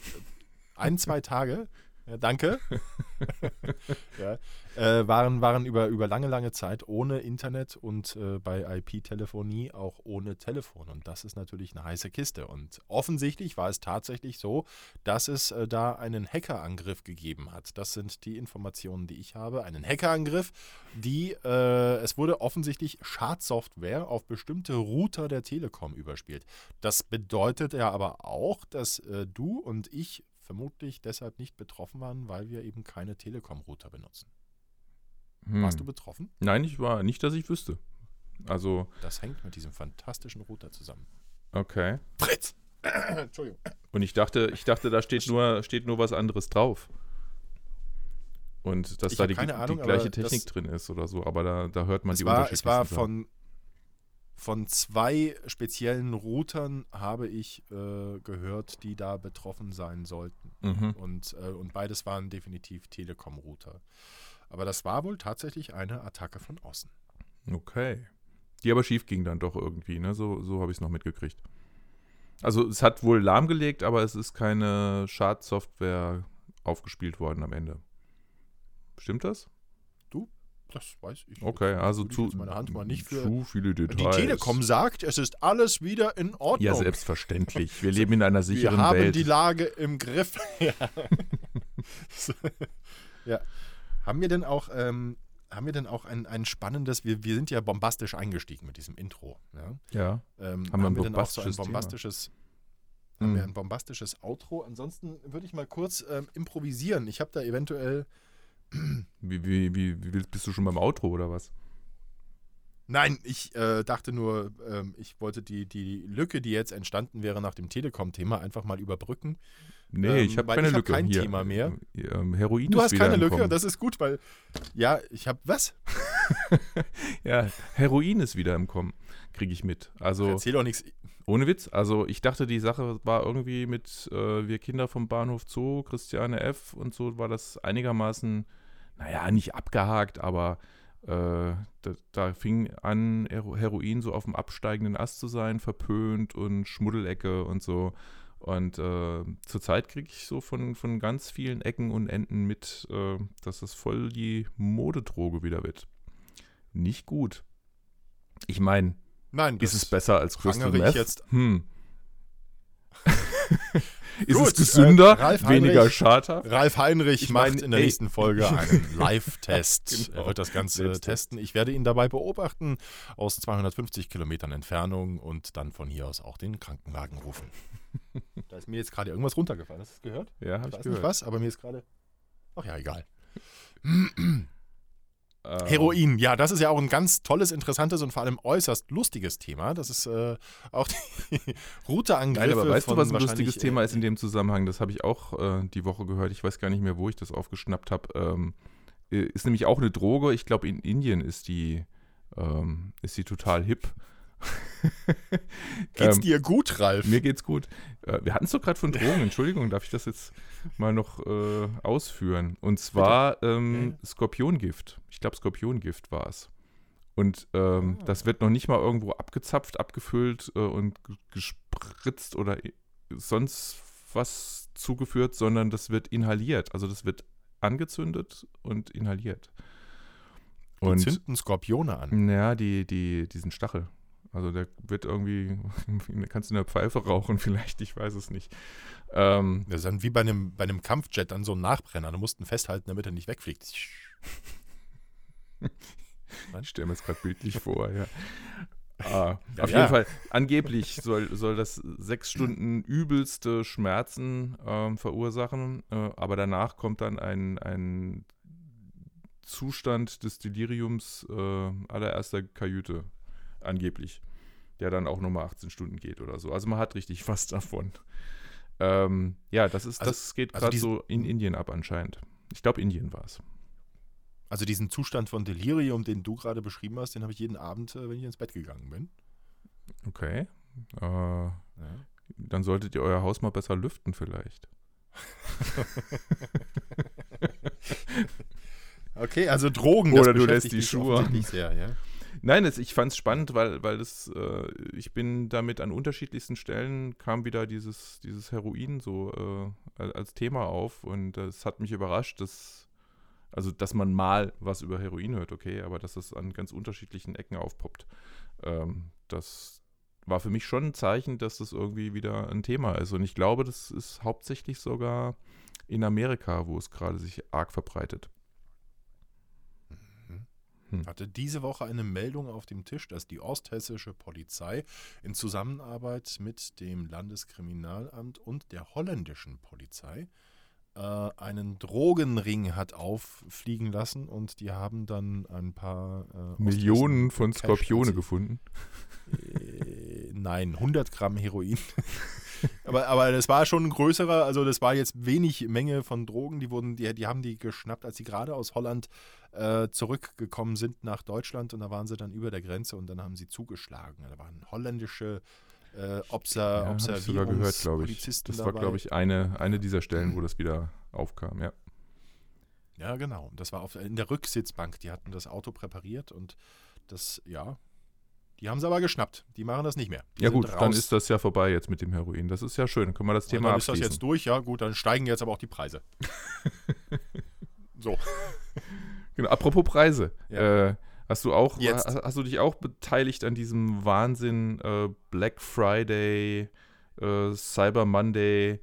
ein, zwei Tage, ja, danke, ja, äh, waren, waren über, über lange, lange Zeit ohne Internet und äh, bei IP-Telefonie auch ohne Telefon. Und das ist natürlich eine heiße Kiste. Und offensichtlich war es tatsächlich so, dass es äh, da einen Hackerangriff gegeben hat. Das sind die Informationen, die ich habe. Einen Hackerangriff, die, äh, es wurde offensichtlich Schadsoftware auf bestimmte Router der Telekom überspielt. Das bedeutet ja aber auch, dass äh, du und ich vermutlich deshalb nicht betroffen waren, weil wir eben keine Telekom-Router benutzen. Hm. Warst du betroffen? Nein, ich war nicht, dass ich wüsste. Also, Das hängt mit diesem fantastischen Router zusammen. okay. Fritz! Entschuldigung. Und ich dachte, ich dachte, da steht nur, steht nur was anderes drauf. Und dass Ich da die, keine die Ahnung, gleiche Technik das- drin ist oder so, aber da, da hört man die war, es war von. von zwei speziellen Routern habe ich äh, gehört, die da betroffen sein sollten. Mhm. Und, äh, und beides waren definitiv Telekom-Router. Aber das war wohl tatsächlich eine Attacke von außen. Okay. Die aber schief ging dann doch irgendwie, ne? So, so habe ich es noch mitgekriegt. Also es hat wohl lahmgelegt, aber es ist keine Schadsoftware aufgespielt worden am Ende. Stimmt das? Das weiß ich. Okay, also zu, nicht zu viele Die Details. Telekom sagt, es ist alles wieder in Ordnung. Ja, selbstverständlich. Wir leben in einer Wir sicheren haben Welt. die Lage im Griff. ja. Ja. Haben wir denn auch, ähm, haben wir denn auch ein, ein spannendes, wir, wir sind ja bombastisch eingestiegen mit diesem Intro. Ja? ja. Ähm, Haben wir ein wir denn auch so ein bombastisches Thema? haben wir Hm. ein bombastisches Outro? Ansonsten würde ich mal kurz ähm, improvisieren. Ich habe da eventuell, Wie, wie, wie, wie bist du schon beim Outro oder was? Nein, ich äh, dachte nur, ähm, ich wollte die, die Lücke, die jetzt entstanden wäre nach dem Telekom-Thema, einfach mal überbrücken. Nee, Ähm, ich habe keine ich hab Lücke. kein Hier, Thema mehr. äh, Ähm, Heroin Du hast keine im Lücke und das ist gut, weil, ja, ich habe, was? Ja, Heroin ist wieder im Kommen, kriege ich mit. Also Erzähl doch nichts. ohne Witz. Also ich dachte, die Sache war irgendwie mit äh, wir Kinder vom Bahnhof Zoo, Christiane F. und so war das einigermaßen, naja, nicht abgehakt, aber äh, da, da fing an, Hero- Heroin so auf dem absteigenden Ast zu sein, verpönt und Schmuddelecke und so. Und äh, zurzeit kriege ich so von, von ganz vielen Ecken und Enden mit, äh, dass das voll die Modedroge wieder wird. Nicht gut. Ich meine, ist es besser als Crystal Meth? jetzt- Hm. ist Gut, es gesünder, äh, Ralf weniger Heinrich- schadhaft? Ralf Heinrich Ich macht mein, in der ey. nächsten Folge einen Live-Test. Genau. Er wird das Ganze testen. Ich werde ihn dabei beobachten aus 250 Kilometern Entfernung und dann von hier aus auch den Krankenwagen rufen. da ist mir jetzt gerade irgendwas runtergefallen. Hast du es gehört? Ja, Ich habe weiß ich nicht gehört. was, aber mir ist gerade. Ach ja, egal. Ähm, Heroin, ja, das ist ja auch ein ganz tolles, interessantes und vor allem äußerst lustiges Thema. Das ist äh, auch die Routeangriffe. Nein, aber weißt du, was ein lustiges Thema äh, ist in dem Zusammenhang? Das habe ich auch äh, die Woche gehört. Ich weiß gar nicht mehr, wo ich das aufgeschnappt habe. Ähm, äh, ist nämlich auch eine Droge. Ich glaube, in Indien ist die, ähm, ist die total hip. Geht's Ähm, dir gut, Ralf? Mir geht's gut. Äh, wir hatten es doch gerade von Drogen. Entschuldigung, darf ich das jetzt mal noch äh, ausführen? Und zwar ähm, Ja, Skorpiongift. Ich glaube, Skorpiongift war es. Und ähm, Ah. das wird noch nicht mal irgendwo abgezapft, abgefüllt äh, und gespritzt oder sonst was zugeführt, sondern das wird inhaliert. Also das wird angezündet und inhaliert. Die Und zünden Skorpione an. ja, die, die, diesen Stachel. Also der wird irgendwie, kannst du in der Pfeife rauchen vielleicht, ich weiß es nicht. Ähm, Das ist dann wie bei einem, bei einem Kampfjet dann so ein Nachbrenner. Du musst ihn festhalten, damit er nicht wegfliegt. ich stelle mir das gerade bildlich vor, ja. Ah, Ja, auf ja. jeden Fall, angeblich soll, soll das sechs Stunden übelste Schmerzen ähm, verursachen, äh, aber danach kommt dann ein, ein Zustand des Deliriums äh, allererster Kajüte, angeblich, der dann auch nochmal 18 Stunden geht oder so. Also man hat richtig was davon. Ähm, ja, das ist, Also- das geht also gerade diesen- so in Indien ab anscheinend. Ich glaube, Indien war es. Also diesen Zustand von Delirium, den du gerade beschrieben hast, den habe ich jeden Abend, äh, wenn ich ins Bett gegangen bin. Okay. Äh, Ja. Dann solltet ihr euer Haus mal besser lüften vielleicht. Okay, also Drogen. Oder du lässt die Schuhe offensichtlich Sehr, ja. Nein, es, ich fand es spannend, weil, weil das, äh, ich bin damit an unterschiedlichsten Stellen kam wieder dieses, dieses Heroin so äh, als- Thema auf und es hat mich überrascht, dass, also dass man mal was über Heroin hört, okay, aber dass es an ganz unterschiedlichen Ecken aufpoppt. Ähm, das war für mich schon ein Zeichen, dass das irgendwie wieder ein Thema ist. Und ich glaube, das ist hauptsächlich sogar in Amerika, wo es gerade sich arg verbreitet. Hm. hatte diese Woche eine Meldung auf dem Tisch, dass die osthessische Polizei in Zusammenarbeit mit dem Landeskriminalamt und der holländischen Polizei äh, einen Drogenring hat auffliegen lassen und die haben dann ein paar äh, Millionen von Skorpione gefunden. Äh, nein, 100 Gramm Heroin aber, aber das war schon ein größerer, also das war jetzt wenig Menge von Drogen, die wurden, die, die haben die geschnappt, als sie gerade aus Holland äh, zurückgekommen sind nach Deutschland und da waren sie dann über der Grenze und dann haben sie zugeschlagen. Da waren holländische äh, Obser, Ja, ich sogar gehört, glaube ich. Polizisten Das war, glaube ich, eine, eine dieser Stellen, wo das wieder aufkam, ja. Ja, genau. Das war auf, in der Rücksitzbank. Die hatten das Auto präpariert und das, ja, die haben sie aber geschnappt. Die machen das nicht mehr. Die Ja gut, dann raus. ist das ja vorbei jetzt mit dem Heroin. Das ist ja schön. Dann können wir das Thema dann ist das abschließen. jetzt durch, ja gut, dann steigen jetzt aber auch die Preise. so. Genau, apropos Preise. Ja. Äh, hast du auch, Jetzt. hast, hast du dich auch beteiligt an diesem Wahnsinn äh, Black Friday, äh, Cyber Monday,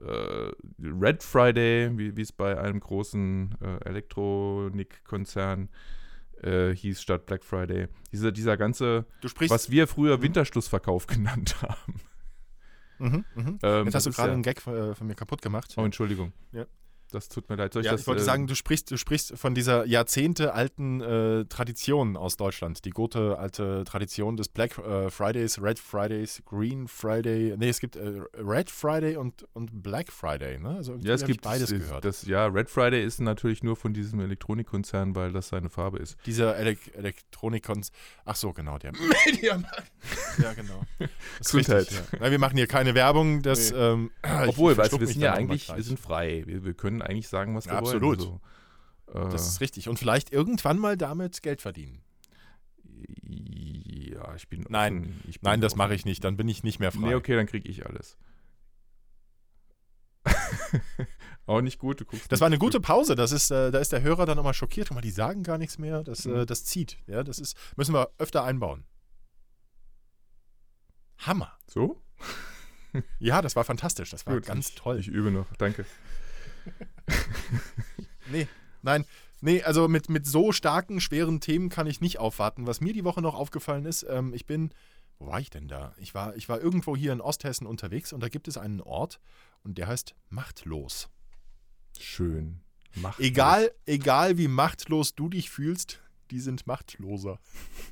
äh, Red Friday, wie wie es bei einem großen äh, Elektronikkonzern äh, hieß statt Black Friday. Dieser, dieser ganze, Du sprichst. was wir früher. Winterschlussverkauf genannt haben. Mhm, mhm. Ähm, Jetzt hast du gerade ja, einen Gag äh, von mir kaputt gemacht. Oh, Entschuldigung. Ja. Das tut mir leid. Soll ich ja, das, ich wollte äh, sagen, du sprichst, du sprichst von dieser jahrzehntealten äh, Tradition aus Deutschland. Die gute alte Tradition des Black äh, Fridays, Red Fridays, Green Friday. Nee, es gibt äh, Red Friday und, und Black Friday, ne? Also irgendwie Ja, es gibt beides das, gehört. Das, ja, Red Friday ist natürlich nur von diesem Elektronikkonzern, weil das seine Farbe ist. Dieser Elek Elektronikons. Ach so, genau, der Mediamarkt. ja, genau. Das ist Gesundheit. richtig, ja. Na, wir machen hier keine Werbung. Das, Nee. ähm, Obwohl, weißt du, verschluck wir sind ja eigentlich, wir sind frei. Wir, wir können eigentlich sagen, was wir Ja, wollen. absolut. Also, äh, Das ist richtig. Und vielleicht irgendwann mal damit Geld verdienen. ja, ich bin Nein. offen. Ich bin Nein, das mache ich nicht. Dann bin ich nicht mehr frei. Nee, okay, dann kriege ich alles. Auch nicht gut. Das war eine gute Pause. Das ist, äh, da ist der Hörer dann nochmal schockiert. Guck mal, die sagen gar nichts mehr. Das, Mhm. äh, das zieht. Ja, das ist, müssen wir öfter einbauen. Hammer. So? Ja, das war fantastisch. Das war Gut, ganz toll. Ich übe noch, danke. Nee, nein. Nee, also mit, mit so starken, schweren Themen kann ich nicht aufwarten. Was mir die Woche noch aufgefallen ist, ähm, ich bin, wo war ich denn da? Ich war, ich war irgendwo hier in Osthessen unterwegs und da gibt es einen Ort und der heißt Machtlos. Schön. Mach Egal, egal wie machtlos du dich fühlst, die sind machtloser.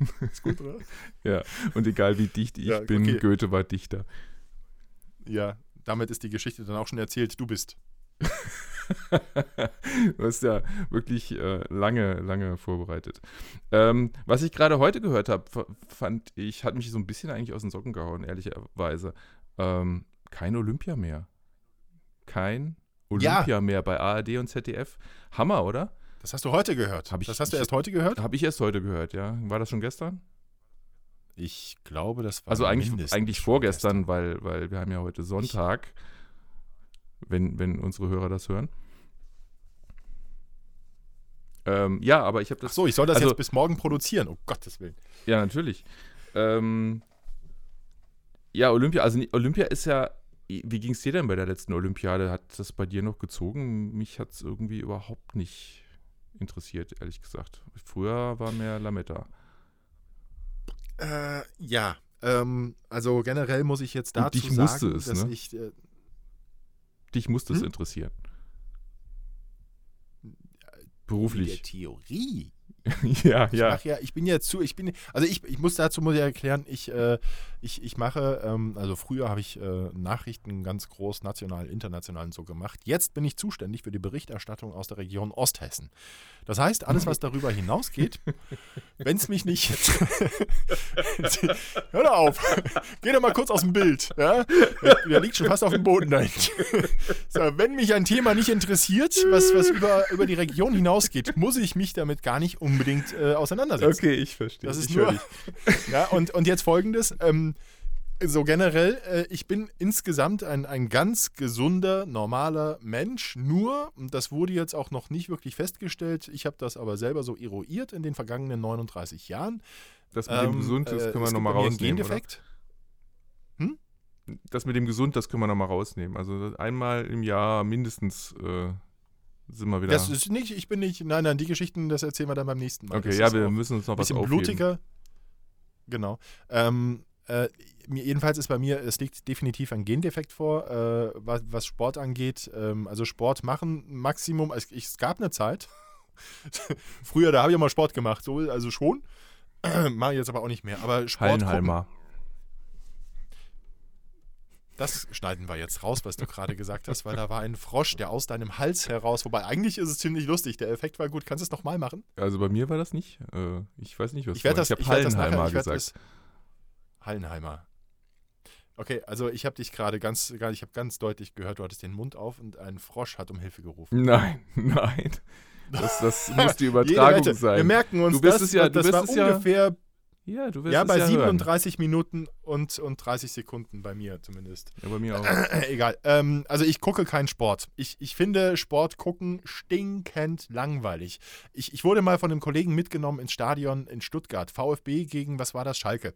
ist gut, oder? Ja, und egal wie dicht ich Ja, bin, okay. Goethe war Dichter. Ja, damit ist die Geschichte dann auch schon erzählt. Du bist. du hast ja wirklich äh, lange, lange vorbereitet. Ähm, was ich gerade heute gehört habe, fand ich, hat mich so ein bisschen eigentlich aus den Socken gehauen, ehrlicherweise. Ähm, kein Olympia mehr. Kein Ja. Olympia mehr bei ARD und ZDF. Hammer, oder? Das hast du heute gehört. Ich- das hast du ich- erst heute gehört? Habe ich erst heute gehört, ja. War das schon gestern? Ich glaube, das war Also eigentlich, eigentlich vorgestern, weil, weil wir haben ja heute Sonntag, wenn, wenn unsere Hörer das hören. Ähm, ja, aber ich habe Ach das. so, ich soll das Also- jetzt bis morgen produzieren. Oh Gottes Willen. Ja, natürlich. Ähm, ja, Olympia, also Olympia ist ja. Wie ging es dir denn bei der letzten Olympiade? Hat das bei dir noch gezogen? Mich hat es irgendwie überhaupt nicht interessiert, ehrlich gesagt. Früher war mehr Lametta. Äh, ja. Ähm, also generell muss ich jetzt dazu sagen, musste es, dass ne? ich äh, Dich musste es Hm? interessieren. in der Beruflich. Theorie ja, Ich ja. ja, ich bin ja zu, ich bin, also ich, ich muss dazu muss ich erklären, ich, äh, ich, ich mache, ähm, also früher habe ich äh, Nachrichten ganz groß, national, international und so gemacht. Jetzt bin ich zuständig für die Berichterstattung aus der Region Osthessen. Das heißt, alles, was darüber hinausgeht, wenn es mich nicht. Hör doch auf! Geh doch mal kurz aus dem Bild. Ja? Der liegt schon fast auf dem Boden da hinten. So, wenn mich ein Thema nicht interessiert, was, was über, über die Region hinausgeht, muss ich mich damit gar nicht unbedingt äh, auseinandersetzen. Okay, ich verstehe. Das ist ich nur. ja, und, und jetzt folgendes. Ähm, so generell, äh, ich bin insgesamt ein, ein ganz gesunder, normaler Mensch. Nur, und das wurde jetzt auch noch nicht wirklich festgestellt, ich habe das aber selber so eruiert in den vergangenen 39 Jahren. Das mit dem Ähm, Gesund, das äh, können wir nochmal rausnehmen. Oder? Gendefekt. Das mit dem Gesund, das können wir nochmal rausnehmen. Also einmal im Jahr mindestens äh, sind wir wieder. Das ist nicht, ich bin nicht, nein, nein, die Geschichten, das erzählen wir dann beim nächsten Mal. okay, Das ja, wir müssen uns noch was bisschen aufheben. blutiger. Genau. Ähm, äh, mir, jedenfalls ist bei mir, es liegt definitiv ein Gendefekt vor, äh, was, was Sport angeht. Ähm, also Sport machen, Maximum, es, ich, es gab eine Zeit, früher, da habe ich auch mal Sport gemacht, so, also schon. Mache ich jetzt aber auch nicht mehr. Aber Sport gucken, Hallenhalmer. Das schneiden wir jetzt raus, was du gerade gesagt hast, weil da war ein Frosch, der aus deinem Hals heraus, wobei eigentlich ist es ziemlich lustig. Der Effekt war gut. Kannst du es nochmal machen? Also bei mir war das nicht. Äh, ich weiß nicht, was ich werde das, ich habe Hallenheimer nachher, ich gesagt. Das, Hallenheimer. Okay, also ich habe dich gerade ganz, ich habe ganz deutlich gehört, du hattest den Mund auf und ein Frosch hat um Hilfe gerufen. Nein, nein. Das, das muss die Übertragung sein. Wir merken uns, Du wirst das, es ja- du das wirst war es ungefähr ja, du wirst ja, bei ja hören. 37 Minuten und, und 30 Sekunden bei mir zumindest. Ja, bei mir auch. Egal. Ähm, also ich gucke keinen Sport. Ich, ich finde Sport gucken stinkend langweilig. Ich, ich wurde mal von einem Kollegen mitgenommen ins Stadion in Stuttgart. VfB gegen, was war das, Schalke.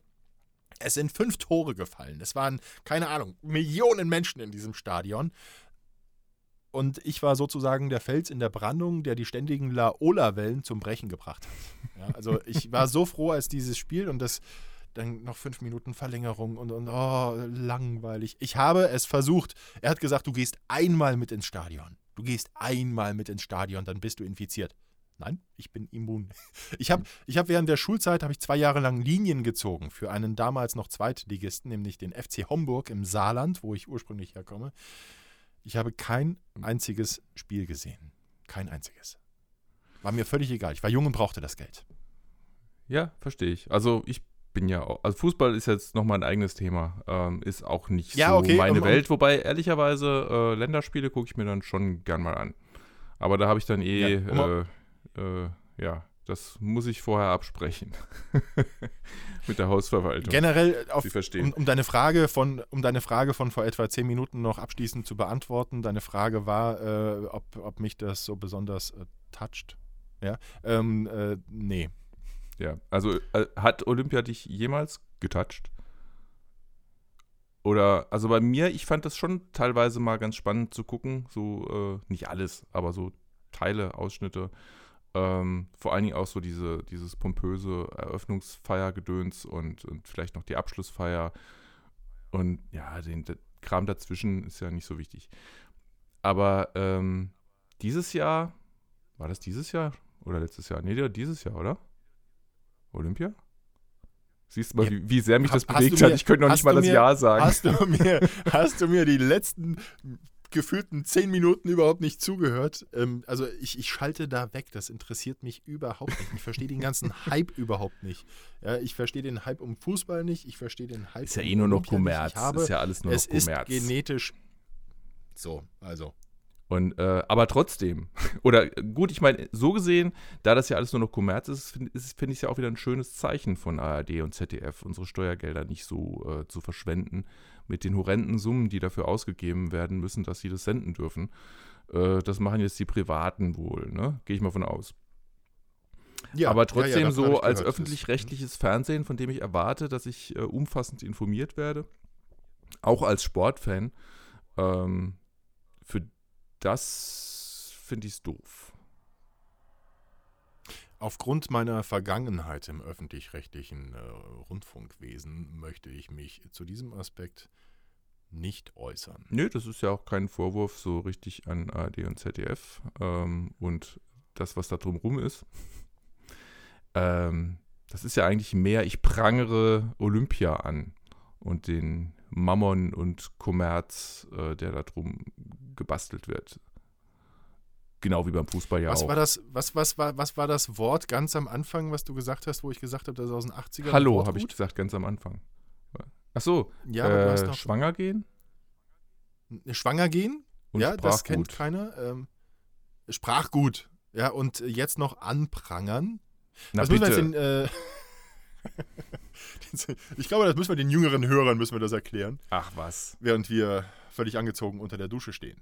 Es sind fünf Tore gefallen. Es waren, keine Ahnung, Millionen Menschen in diesem Stadion. Und ich war sozusagen der Fels in der Brandung, der die ständigen Laola-Wellen zum Brechen gebracht hat. Ja, also ich war so froh, als dieses Spiel und das dann noch fünf Minuten Verlängerung und, und oh, langweilig. Ich habe es versucht. Er hat gesagt, du gehst einmal mit ins Stadion. Du gehst einmal mit ins Stadion, dann bist du infiziert. Nein, ich bin immun. Ich habe ich hab während der Schulzeit ich zwei Jahre lang Linien gezogen für einen damals noch Zweitligisten, nämlich den FC Homburg im Saarland, wo ich ursprünglich herkomme. Ich habe kein einziges Spiel gesehen. Kein einziges. War mir völlig egal. Ich war jung und brauchte das Geld. Ja, verstehe ich. Also ich bin ja auch, also Fußball ist jetzt nochmal ein eigenes Thema. Ähm, ist auch nicht Ja, so okay, meine um- Welt. Wobei, ehrlicherweise, äh, Länderspiele gucke ich mir dann schon gern mal an. Aber da habe ich dann eh, Ja, um- äh, äh, ja, das muss ich vorher absprechen. Mit der Hausverwaltung. Generell auf, Sie verstehen. um, um, deine Frage von, um deine Frage von vor etwa zehn Minuten noch abschließend zu beantworten. Deine Frage war, äh, ob, ob mich das so besonders äh, toucht. Ja, ähm, äh, nee. Ja, also äh, hat Olympia dich jemals getoucht? Oder, also bei mir, ich fand das schon teilweise mal ganz spannend zu gucken. So, äh, nicht alles, aber so Teile, Ausschnitte. Ähm, vor allen Dingen auch so diese, dieses pompöse Eröffnungsfeiergedöns und, und vielleicht noch die Abschlussfeier. Und ja, den, der Kram dazwischen ist ja nicht so wichtig. Aber ähm, dieses Jahr, war das dieses Jahr oder letztes Jahr? Nee, dieses Jahr, oder? Olympia? Siehst du mal, Ja. wie, wie sehr mich das bewegt mir- hat. Ich könnte noch nicht mal das mir- Ja sagen. Hast du, mir, hast du mir die letzten gefühlten zehn Minuten überhaupt nicht zugehört? Ähm, also ich, ich schalte da weg. Das interessiert mich überhaupt nicht. Ich verstehe den ganzen Hype überhaupt nicht. Ja, ich verstehe den Hype um Fußball nicht. Ich verstehe den Hype ist ja eh nur noch. Kommerz. Habe, ist ja alles nur es noch ist Kommerz. genetisch so, also. Und, äh, aber trotzdem, oder gut, ich meine, so gesehen, da das ja alles nur noch Kommerz ist, finde find ich es ja auch wieder ein schönes Zeichen von ARD und ZDF, unsere Steuergelder nicht so äh, zu verschwenden mit den horrenden Summen, die dafür ausgegeben werden müssen, dass sie das senden dürfen. Äh, das machen jetzt die Privaten wohl, ne? Gehe ich mal von aus. Ja, aber ja, ja, trotzdem davon hab so als öffentlich-rechtliches Fernsehen, von dem ich erwarte, dass ich äh, umfassend informiert werde, auch als Sportfan, ähm, für das finde ich es doof. Aufgrund meiner Vergangenheit im öffentlich-rechtlichen äh, Rundfunkwesen möchte ich mich zu diesem Aspekt nicht äußern. Nö, das ist ja auch kein Vorwurf so richtig an ARD und ZDF ähm, und das, was da drumrum ist. Ähm, das ist ja eigentlich mehr, ich prangere Olympia an und den Mammon und Kommerz, äh, der da drum gebastelt wird. Genau wie beim Fußball ja was auch. war das, was, was, war, was war das Wort ganz am Anfang, was du gesagt hast, wo ich gesagt habe, das ist aus den 80ern? Hallo, habe ich gesagt, ganz am Anfang. Ach so, Ja, aber du hast äh, schwanger gehen schwanger gehen. und ja, das kennt Sprachgut. keiner. Ähm, Sprachgut. Ja, und jetzt noch anprangern. Na das müssen wir bitte. jetzt den, äh, ich glaube, das müssen wir den jüngeren Hörern müssen wir das erklären, Ach was. während wir völlig angezogen unter der Dusche stehen.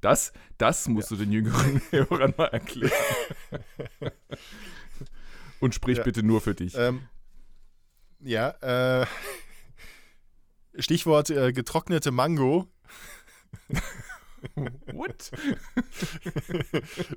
Das, das musst du den jüngeren Hörern mal erklären. Und sprich Ja. bitte nur für dich. Ähm, ja, äh, Stichwort äh, getrocknete Mango. What?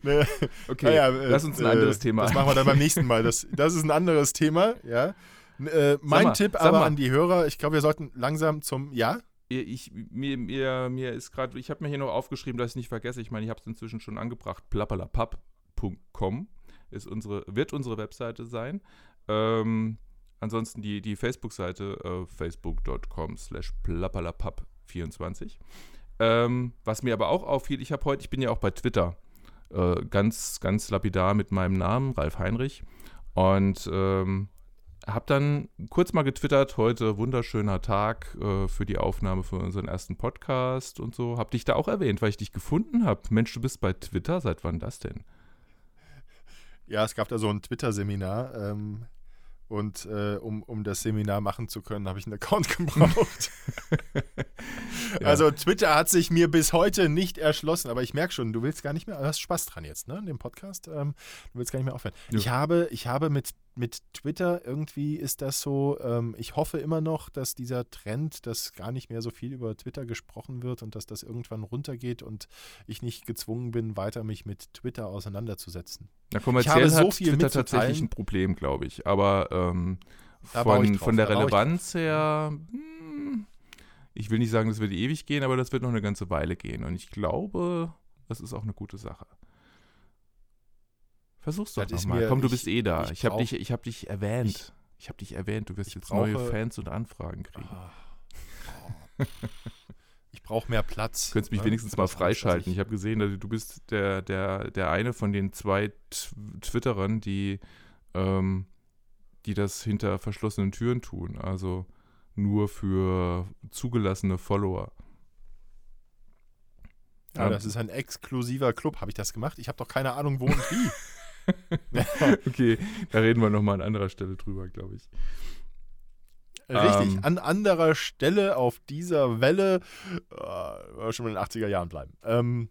Ne, Okay, naja, äh, lass uns ein äh, anderes Thema. Das machen wir dann beim nächsten Mal. Das, das ist ein anderes Thema, ja. Äh, mein mal, Tipp aber mal. an die Hörer, ich glaube, wir sollten langsam zum, ja? Ich, mir, mir, mir ist gerade, ich habe mir hier noch aufgeschrieben, dass ich nicht vergesse. Ich meine, ich habe es inzwischen schon angebracht. plappalapapp.com ist unsere, wird unsere Webseite sein. Ähm, ansonsten die, die Facebook-Seite äh, facebook.com slash plappalapapp24. Ähm, was mir aber auch auffiel, ich habe heute, ich bin ja auch bei Twitter äh, ganz, ganz lapidar mit meinem Namen, Ralf Heinrich. Und ähm, habe dann kurz mal getwittert, heute wunderschöner Tag äh, für die Aufnahme von unserem ersten Podcast und so. Hab dich da auch erwähnt, weil ich dich gefunden habe. Mensch, du bist bei Twitter, seit wann das denn? Ja, es gab da so ein Twitter-Seminar. Ähm, und äh, um, um das Seminar machen zu können, habe ich einen Account gebraucht. ja. Also Twitter hat sich mir bis heute nicht erschlossen, aber ich merke schon, du willst gar nicht mehr, du hast Spaß dran jetzt, ne, in dem Podcast. Ähm, du willst gar nicht mehr aufhören. Ja. Ich habe, ich habe mit, mit Twitter irgendwie ist das so, ähm, ich hoffe immer noch, dass dieser Trend, dass gar nicht mehr so viel über Twitter gesprochen wird und dass das irgendwann runtergeht und ich nicht gezwungen bin, weiter mich mit Twitter auseinanderzusetzen. Ja, kommerziell ich habe so viel Twitter tatsächlich ein Problem, glaube ich. Aber ähm, von, von der Relevanz her, hm, ich will nicht sagen, das wird ewig gehen, aber das wird noch eine ganze Weile gehen. Und ich glaube, das ist auch eine gute Sache. Versuch's doch nochmal. Komm, du bist eh da. Ich, ich habe dich, hab dich erwähnt. Ich, ich habe dich erwähnt. Du wirst jetzt brauche, neue Fans und Anfragen kriegen. Oh. Ich brauche mehr Platz. Du könntest mich ne? wenigstens mal freischalten. Ich, ich habe gesehen, du bist der, der, der eine von den zwei Twitterern, die, ähm, die das hinter verschlossenen Türen tun. Also nur für zugelassene Follower. Ja, das ist ein exklusiver Club. Habe ich das gemacht? Ich habe doch keine Ahnung, wo und wie. okay, da reden wir nochmal an anderer Stelle drüber, glaube ich. Richtig, ähm, an anderer Stelle auf dieser Welle, äh, schon in den 80er Jahren bleiben. Ähm,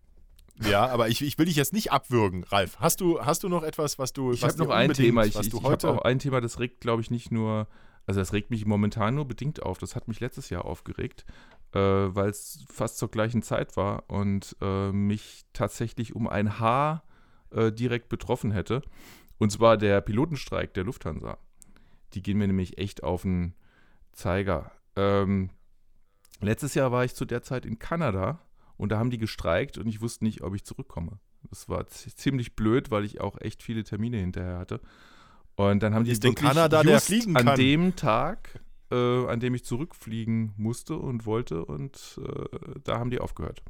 ja, aber ich, ich will dich jetzt nicht abwürgen, Ralf. Hast du, hast du noch etwas, was du. Ich habe noch ein Thema. Ich, ich, ich habe auch ein Thema, das regt, glaube ich, nicht nur. Also, das regt mich momentan nur bedingt auf. Das hat mich letztes Jahr aufgeregt, äh, weil es fast zur gleichen Zeit war und äh, mich tatsächlich um ein Haar äh, direkt betroffen hätte. Und zwar der Pilotenstreik der Lufthansa. Die gehen mir nämlich echt auf den Zeiger. Ähm, letztes Jahr war ich zu der Zeit in Kanada und da haben die gestreikt und ich wusste nicht, ob ich zurückkomme. Das war ziemlich blöd, weil ich auch echt viele Termine hinterher hatte. Und dann haben die Ist in Kanada, der fliegen kann. an dem Tag, äh, an dem ich zurückfliegen musste und wollte und äh, da haben die aufgehört.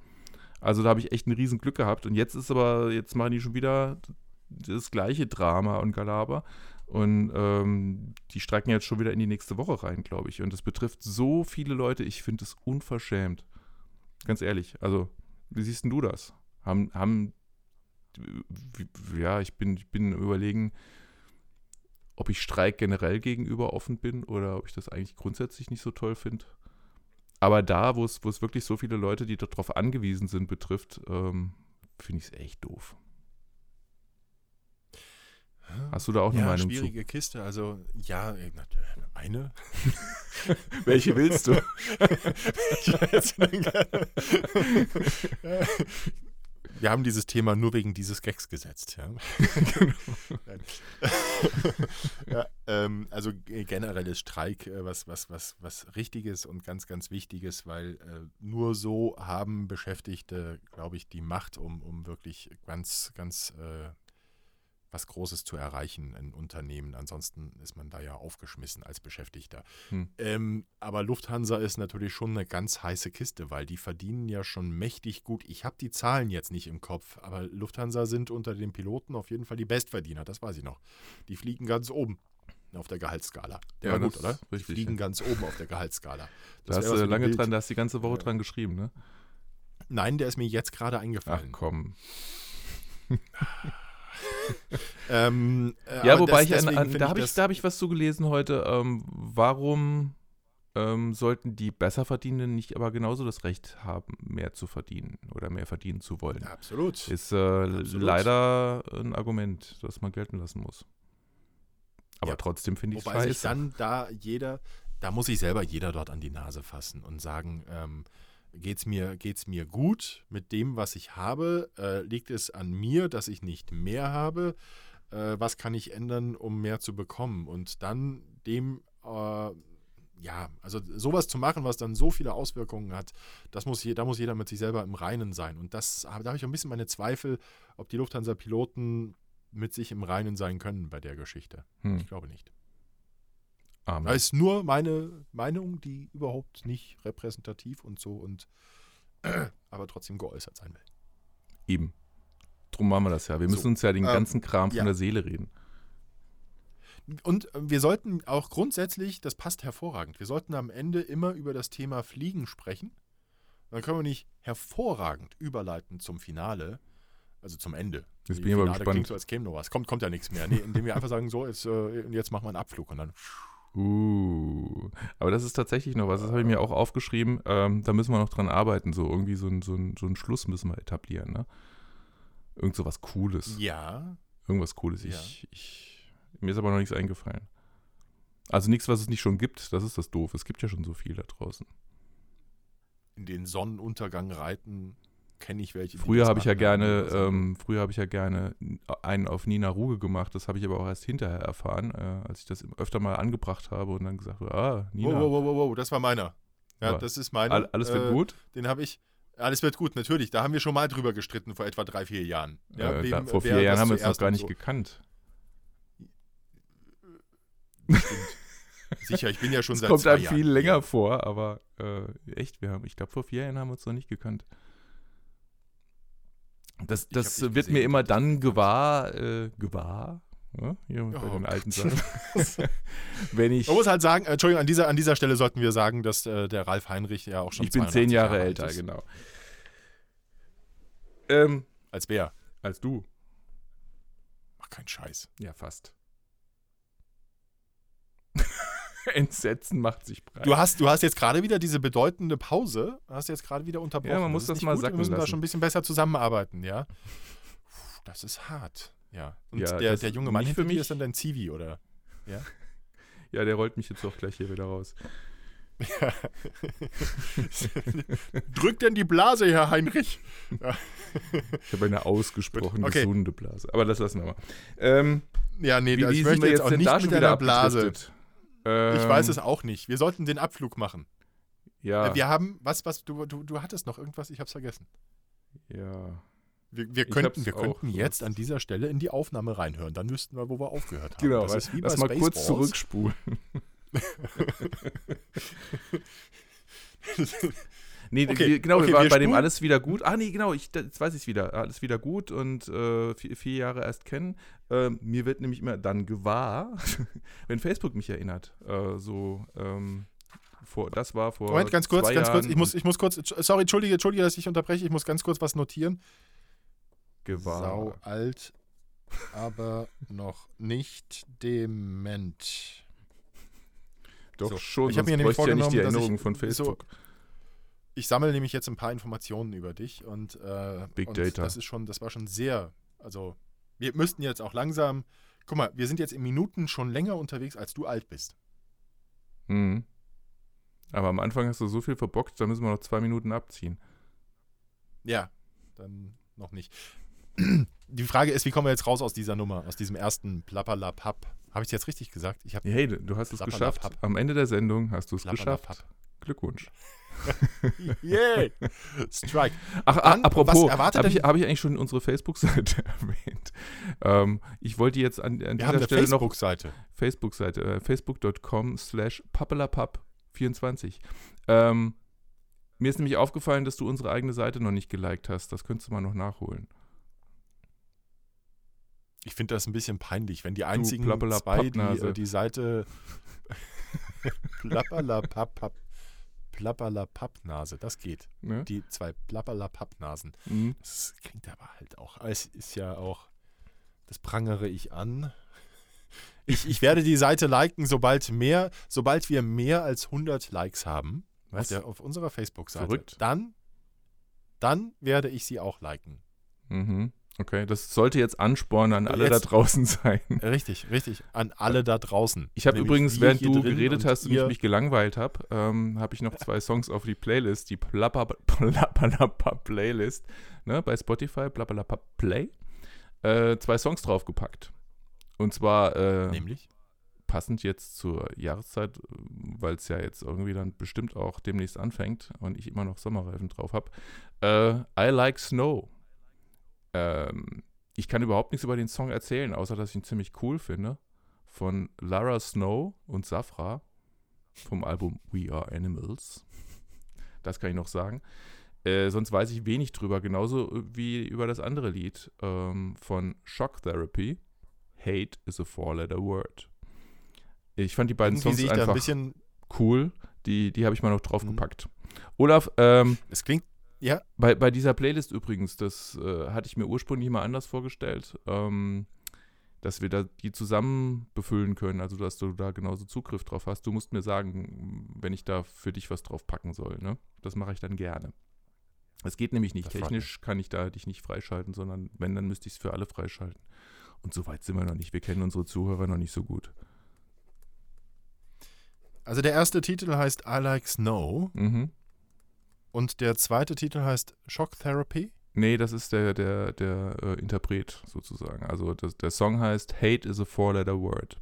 Also da habe ich echt ein riesen Glück gehabt und jetzt ist aber, jetzt machen die schon wieder das gleiche Drama und Galaber. Und ähm, die streiken jetzt schon wieder in die nächste Woche rein, glaube ich. Und das betrifft so viele Leute, ich finde es unverschämt. Ganz ehrlich. Also, wie siehst denn du das? Haben, haben ja, ich bin, ich bin überlegen, ob ich Streik generell gegenüber offen bin oder ob ich das eigentlich grundsätzlich nicht so toll finde. Aber da, wo es, wo es wirklich so viele Leute, die darauf angewiesen sind, betrifft, ähm, finde ich es echt doof. Hast du da auch eine ja, Meinung schwierige zu? Schwierige Kiste. Also, ja, äh, eine. Welche willst du? Wir haben dieses Thema nur wegen dieses Gags gesetzt. Ja, ja ähm, also generell ist Streik äh, was, was, was, was Richtiges und ganz, ganz Wichtiges, weil äh, nur so haben Beschäftigte, glaube ich, die Macht, um, um wirklich ganz, ganz äh, was Großes zu erreichen in Unternehmen. Ansonsten ist man da ja aufgeschmissen als Beschäftigter. Hm. Ähm, aber Lufthansa ist natürlich schon eine ganz heiße Kiste, weil die verdienen ja schon mächtig gut. Ich habe die Zahlen jetzt nicht im Kopf, aber Lufthansa sind unter den Piloten auf jeden Fall die Bestverdiener, das weiß ich noch. Die fliegen ganz oben auf der Gehaltsskala. Ja, ja gut, oder? Die fliegen ja. ganz oben auf der Gehaltsskala. Das da hast du lange dran, da hast du die ganze Woche ja. dran geschrieben, ne? Nein, der ist mir jetzt gerade eingefallen. Ach komm. ähm, äh, ja, wobei das, ich, an, an, da habe ich, hab ich was zugelesen heute. Ähm, warum ähm, sollten die Besserverdienenden nicht aber genauso das Recht haben, mehr zu verdienen oder mehr verdienen zu wollen? absolut. Ist äh, absolut. leider ein Argument, das man gelten lassen muss. Aber ja, trotzdem finde ich es scheiße. Wobei sich dann da jeder, da muss sich selber jeder dort an die Nase fassen und sagen, ähm, Geht es mir, geht's mir gut mit dem, was ich habe? Äh, liegt es an mir, dass ich nicht mehr habe? Äh, was kann ich ändern, um mehr zu bekommen? Und dann dem, äh, ja, also sowas zu machen, was dann so viele Auswirkungen hat, das muss, da muss jeder mit sich selber im Reinen sein. Und das, da habe ich ein bisschen meine Zweifel, ob die Lufthansa-Piloten mit sich im Reinen sein können bei der Geschichte. Hm. Ich glaube nicht. Amen. Das ist nur meine Meinung, die überhaupt nicht repräsentativ und so und aber trotzdem geäußert sein will. Eben. Drum machen wir das ja. Wir müssen So, uns ja den ähm, ganzen Kram von ja. der Seele reden. Und äh, wir sollten auch grundsätzlich, das passt hervorragend, wir sollten am Ende immer über das Thema Fliegen sprechen. Dann können wir nicht hervorragend überleiten zum Finale, also zum Ende. Jetzt bin ich aber gespannt. klingt so, als käme noch was. Kommt, kommt ja nichts mehr. Nee, indem wir einfach sagen, so, jetzt, äh, jetzt machen wir einen Abflug und dann. Uh, aber das ist tatsächlich noch was, das habe ich mir auch aufgeschrieben. Ähm, da müssen wir noch dran arbeiten. So irgendwie so ein, so ein, so ein Schluss müssen wir etablieren. Ne? Irgend so was Cooles. Ja. Irgendwas Cooles. Ja. Ich, ich, mir ist aber noch nichts eingefallen. Also nichts, was es nicht schon gibt. Das ist das Doof. Es gibt ja schon so viel da draußen. In den Sonnenuntergang reiten kenne ich welche. Früher habe ich ja gerne, ähm, früher habe ich ja gerne einen auf Nina Ruge gemacht. Das habe ich aber auch erst hinterher erfahren, äh, als ich das öfter mal angebracht habe und dann gesagt habe, ah, Nina, Wow, wow, wow, wow, wow, das war meiner. Ja, Ja. das ist meiner. all, alles wird Äh, gut. Den habe ich. Alles wird gut, natürlich. Da haben wir schon mal drüber gestritten vor etwa drei, vier Jahren. Ja, äh, wem- da, vor vier Jahren haben wir uns noch gar nicht so. gekannt. Sicher, ich bin ja schon Das seit kommt zwei einem Jahren. viel hier. länger vor, aber äh, echt, wir haben, ich glaube, vor vier Jahren haben wir uns noch nicht gekannt. Das, das wird gesehen, mir immer dann gewahr, äh, gewahr, ja, hier bei Oh den alten Gott. Sachen. Wenn ich, Man muss halt sagen, äh, Entschuldigung, an dieser, an dieser Stelle sollten wir sagen, dass äh, der Ralf Heinrich ja auch schon ich bin 82 zehn Jahre alt älter, ist. genau. Ähm, Als wer? als du. Ach, kein Scheiß. Ja, fast. Entsetzen macht sich breit. Du hast, du hast jetzt gerade wieder diese bedeutende Pause, hast jetzt gerade wieder unterbrochen. Ja, man muss das nicht mal gut. sacken Wir müssen da lassen. schon ein bisschen besser zusammenarbeiten, ja. Das ist hart, ja. Und Ja, der, das der junge Mann für hinter mich. ist dann dein Zivi, oder? ja, der rollt mich jetzt auch gleich hier wieder raus. Drück denn die Blase, Herr Heinrich. Ich habe eine ausgesprochen Okay. gesunde Blase. Aber das lassen wir mal. Ähm, Ja, nee, also sind möchte wir jetzt jetzt auch nicht da mit schon wieder deiner Blase. Ich Ähm, weiß es auch nicht. Wir sollten den Abflug machen. Ja, Äh, Wir haben, was, was, du, du, du hattest noch irgendwas, ich hab's vergessen. ja. Wir, wir könnten, wir könnten jetzt an dieser Stelle in die Aufnahme reinhören. Dann wüssten wir, wo wir aufgehört haben. Genau, das ist wie lass mal kurz zurückspulen. Nee, Okay, genau, okay, wir waren wir bei dem alles wieder gut. Ah, nee, genau, ich, jetzt weiß ich es wieder. Alles wieder gut und äh, vier, vier Jahre erst kennen. Ähm, mir wird nämlich immer dann gewahr, wenn Facebook mich erinnert. Äh, so, ähm, vor, das war vor. Moment, ganz kurz, ganz kurz. Ich muss, ich muss kurz, sorry, entschuldige, entschuldige, dass ich unterbreche. Ich muss ganz kurz was notieren. gewahr. Sau alt, aber noch nicht dement. Doch So, schon, ich hab sonst mir nämlich ja nicht die vorgenommen, dass ich Erinnerungen von so- Facebook. Ich sammle nämlich jetzt ein paar Informationen über dich und, äh, Big und Data. das ist schon, das war schon sehr, also wir müssten jetzt auch langsam, guck mal, wir sind jetzt in Minuten schon länger unterwegs, als du alt bist. Mhm. Aber am Anfang hast du so viel verbockt, da müssen wir noch zwei Minuten abziehen. Ja, dann noch nicht. Die Frage ist, wie kommen wir jetzt raus aus dieser Nummer, aus diesem ersten Plapperlapap? Habe ich es jetzt richtig gesagt? Ich habe Hey, du- hast es geschafft. Am Ende der Sendung hast du es geschafft. Glückwunsch. Yeah! Strike. Ach, Dann, apropos, habe ich, hab ich eigentlich schon unsere Facebook-Seite erwähnt? Ähm, ich wollte jetzt an, an dieser Stelle noch Facebook-Seite. Facebook-Seite, äh, facebook.com slash pappelapapp24. Ähm, mir ist nämlich aufgefallen, dass du unsere eigene Seite noch nicht geliked hast. Das könntest du mal noch nachholen. Ich finde das ein bisschen peinlich, wenn die einzigen zwei, die äh, die Seite Plapperlapap Plapperlapappnase, das geht. Ne? Die zwei Plapperlapappnasen. Mhm. Das klingt aber halt auch. Es ist ja auch, das prangere ich an. Ich, ich werde die Seite liken, sobald mehr, sobald wir mehr als 100 Likes haben. Auf, Was? der, auf unserer Facebook-Seite. Verrückt. Dann, dann werde ich sie auch liken. Mhm. Okay, das sollte jetzt Ansporn an alle da Jetzt- draußen sein. Richtig, richtig. An alle da draußen. Ich habe übrigens, während du geredet hast und ich mich gelangweilt habe, ähm, habe ich noch zwei Songs auf die Playlist, die Plappalappa Playlist, ne, bei Spotify, Plappalappa Play, äh, zwei Songs draufgepackt. Und zwar äh, Nämlich? passend jetzt zur Jahreszeit, weil es ja jetzt irgendwie dann bestimmt auch demnächst anfängt und ich immer noch Sommerreifen drauf habe. Äh, I Like Snow. Ähm, ich kann überhaupt nichts über den Song erzählen, außer dass ich ihn ziemlich cool finde. von Lara Snow und Safra vom Album We Are Animals. Das kann ich noch sagen. Äh, sonst weiß ich wenig drüber, genauso wie über das andere Lied ähm, von Shock Therapy. Hate is a four-letter word. Ich fand die beiden Irgendwie Songs ein einfach bisschen. cool. Die, die habe ich mal noch Mhm. draufgepackt. Olaf, ähm, Es klingt. Ja, bei, bei dieser Playlist übrigens, das äh, hatte ich mir ursprünglich mal anders vorgestellt, ähm, dass wir da die zusammen befüllen können, also dass du da genauso Zugriff drauf hast. Du musst mir sagen, wenn ich da für dich was drauf packen soll. Ne? Das mache ich dann gerne. Es geht nämlich nicht. Das Technisch kann ich da dich nicht freischalten, sondern wenn, dann müsste ich es für alle freischalten. Und so weit sind wir noch nicht. Wir kennen unsere Zuhörer noch nicht so gut. also der erste Titel heißt I Like Snow Mhm. Und der zweite Titel heißt Shock Therapy. Nee, das ist der, der, der äh, Interpret sozusagen. Also das, der Song heißt Hate is a Four-Letter Word.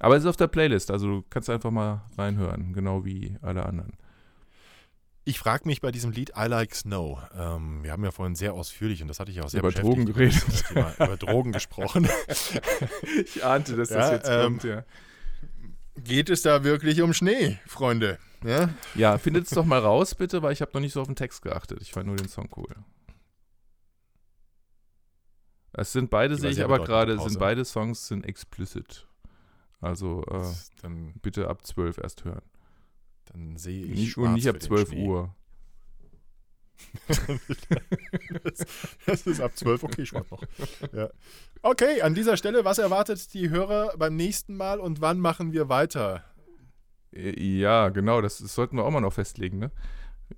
Aber es ist auf der Playlist, also du kannst einfach mal reinhören, genau wie alle anderen. Ich frage mich bei diesem Lied I Like Snow. Ähm, wir haben ja vorhin sehr ausführlich, und das hatte ich auch sehr Über Drogen geredet. über das Thema, über Drogen gesprochen. Ich ahnte, dass das jetzt kommt, ja. Geht es da wirklich um Schnee, Freunde? Ja? Ja, findet es doch mal raus, bitte, weil ich habe noch nicht so auf den Text geachtet. Ich fand nur den Song cool. Es sind beide, sehe ich aber gerade, sind beide Songs sind explicit. Also äh, Dann, bitte ab 12 erst hören. dann sehe ich Nicht, und nicht ab den 12 Schnee. Uhr. Das, das ist ab 12, okay, schwarz noch. Ja. Okay, an dieser Stelle, was erwartet die Hörer beim nächsten Mal und wann machen wir weiter? Äh, Ja, genau, das, das sollten wir auch mal noch festlegen, ne?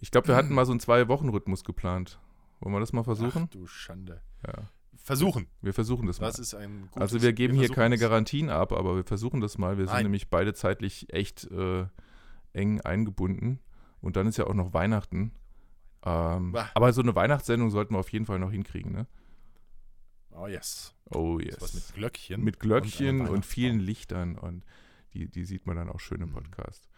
Ich glaube, wir hatten mal so einen Zwei-Wochen-Rhythmus geplant. Wollen wir das mal versuchen? Ach du Schande. Ja. Versuchen. Wir versuchen das mal. Das ist ein gutes also wir geben hier versuchen keine es. Garantien ab, aber wir versuchen das mal. Wir sind Nein. nämlich beide zeitlich echt äh, eng eingebunden. Und dann ist ja auch noch Weihnachten. Ähm, aber so eine Weihnachtssendung sollten wir auf jeden Fall noch hinkriegen, ne? Oh yes. Oh yes. ist was mit Glöckchen. Mit Glöckchen und und, vielen Lichtern und die, die sieht man dann auch schön im Mhm. Podcast.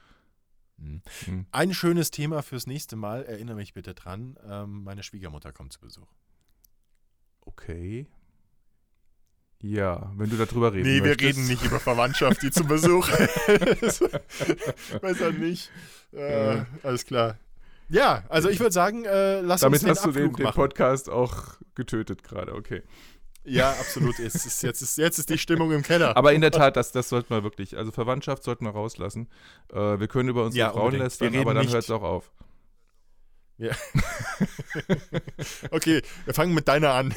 Mhm. Mhm. Ein schönes Thema fürs nächste Mal, erinnere mich bitte dran. Ähm, meine Schwiegermutter kommt zu Besuch. Okay. Ja, wenn du darüber reden Nee, wir möchtest. reden nicht über Verwandtschaft, die zu Besuch. Besser nicht. Äh, Ja. Alles klar. Ja, also ich würde sagen, äh, lass Damit uns den hast du den, Abflug den. Podcast auch getötet gerade, okay. Ja, absolut. Es ist, jetzt, ist, jetzt ist die Stimmung im Keller. Aber in der Tat, das, das sollten wir wirklich, also Verwandtschaft sollten wir rauslassen. Äh, wir können über unsere Ja, Frauen lästern, aber dann hört es auch auf. okay, wir fangen mit deiner an.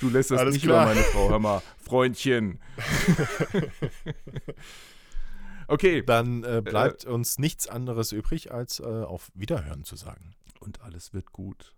Du lässt das Alles nicht klar. über meine Frau, hör mal, Freundchen. okay. Dann äh, bleibt uns nichts anderes übrig, als äh, auf Wiederhören zu sagen. Und alles wird gut.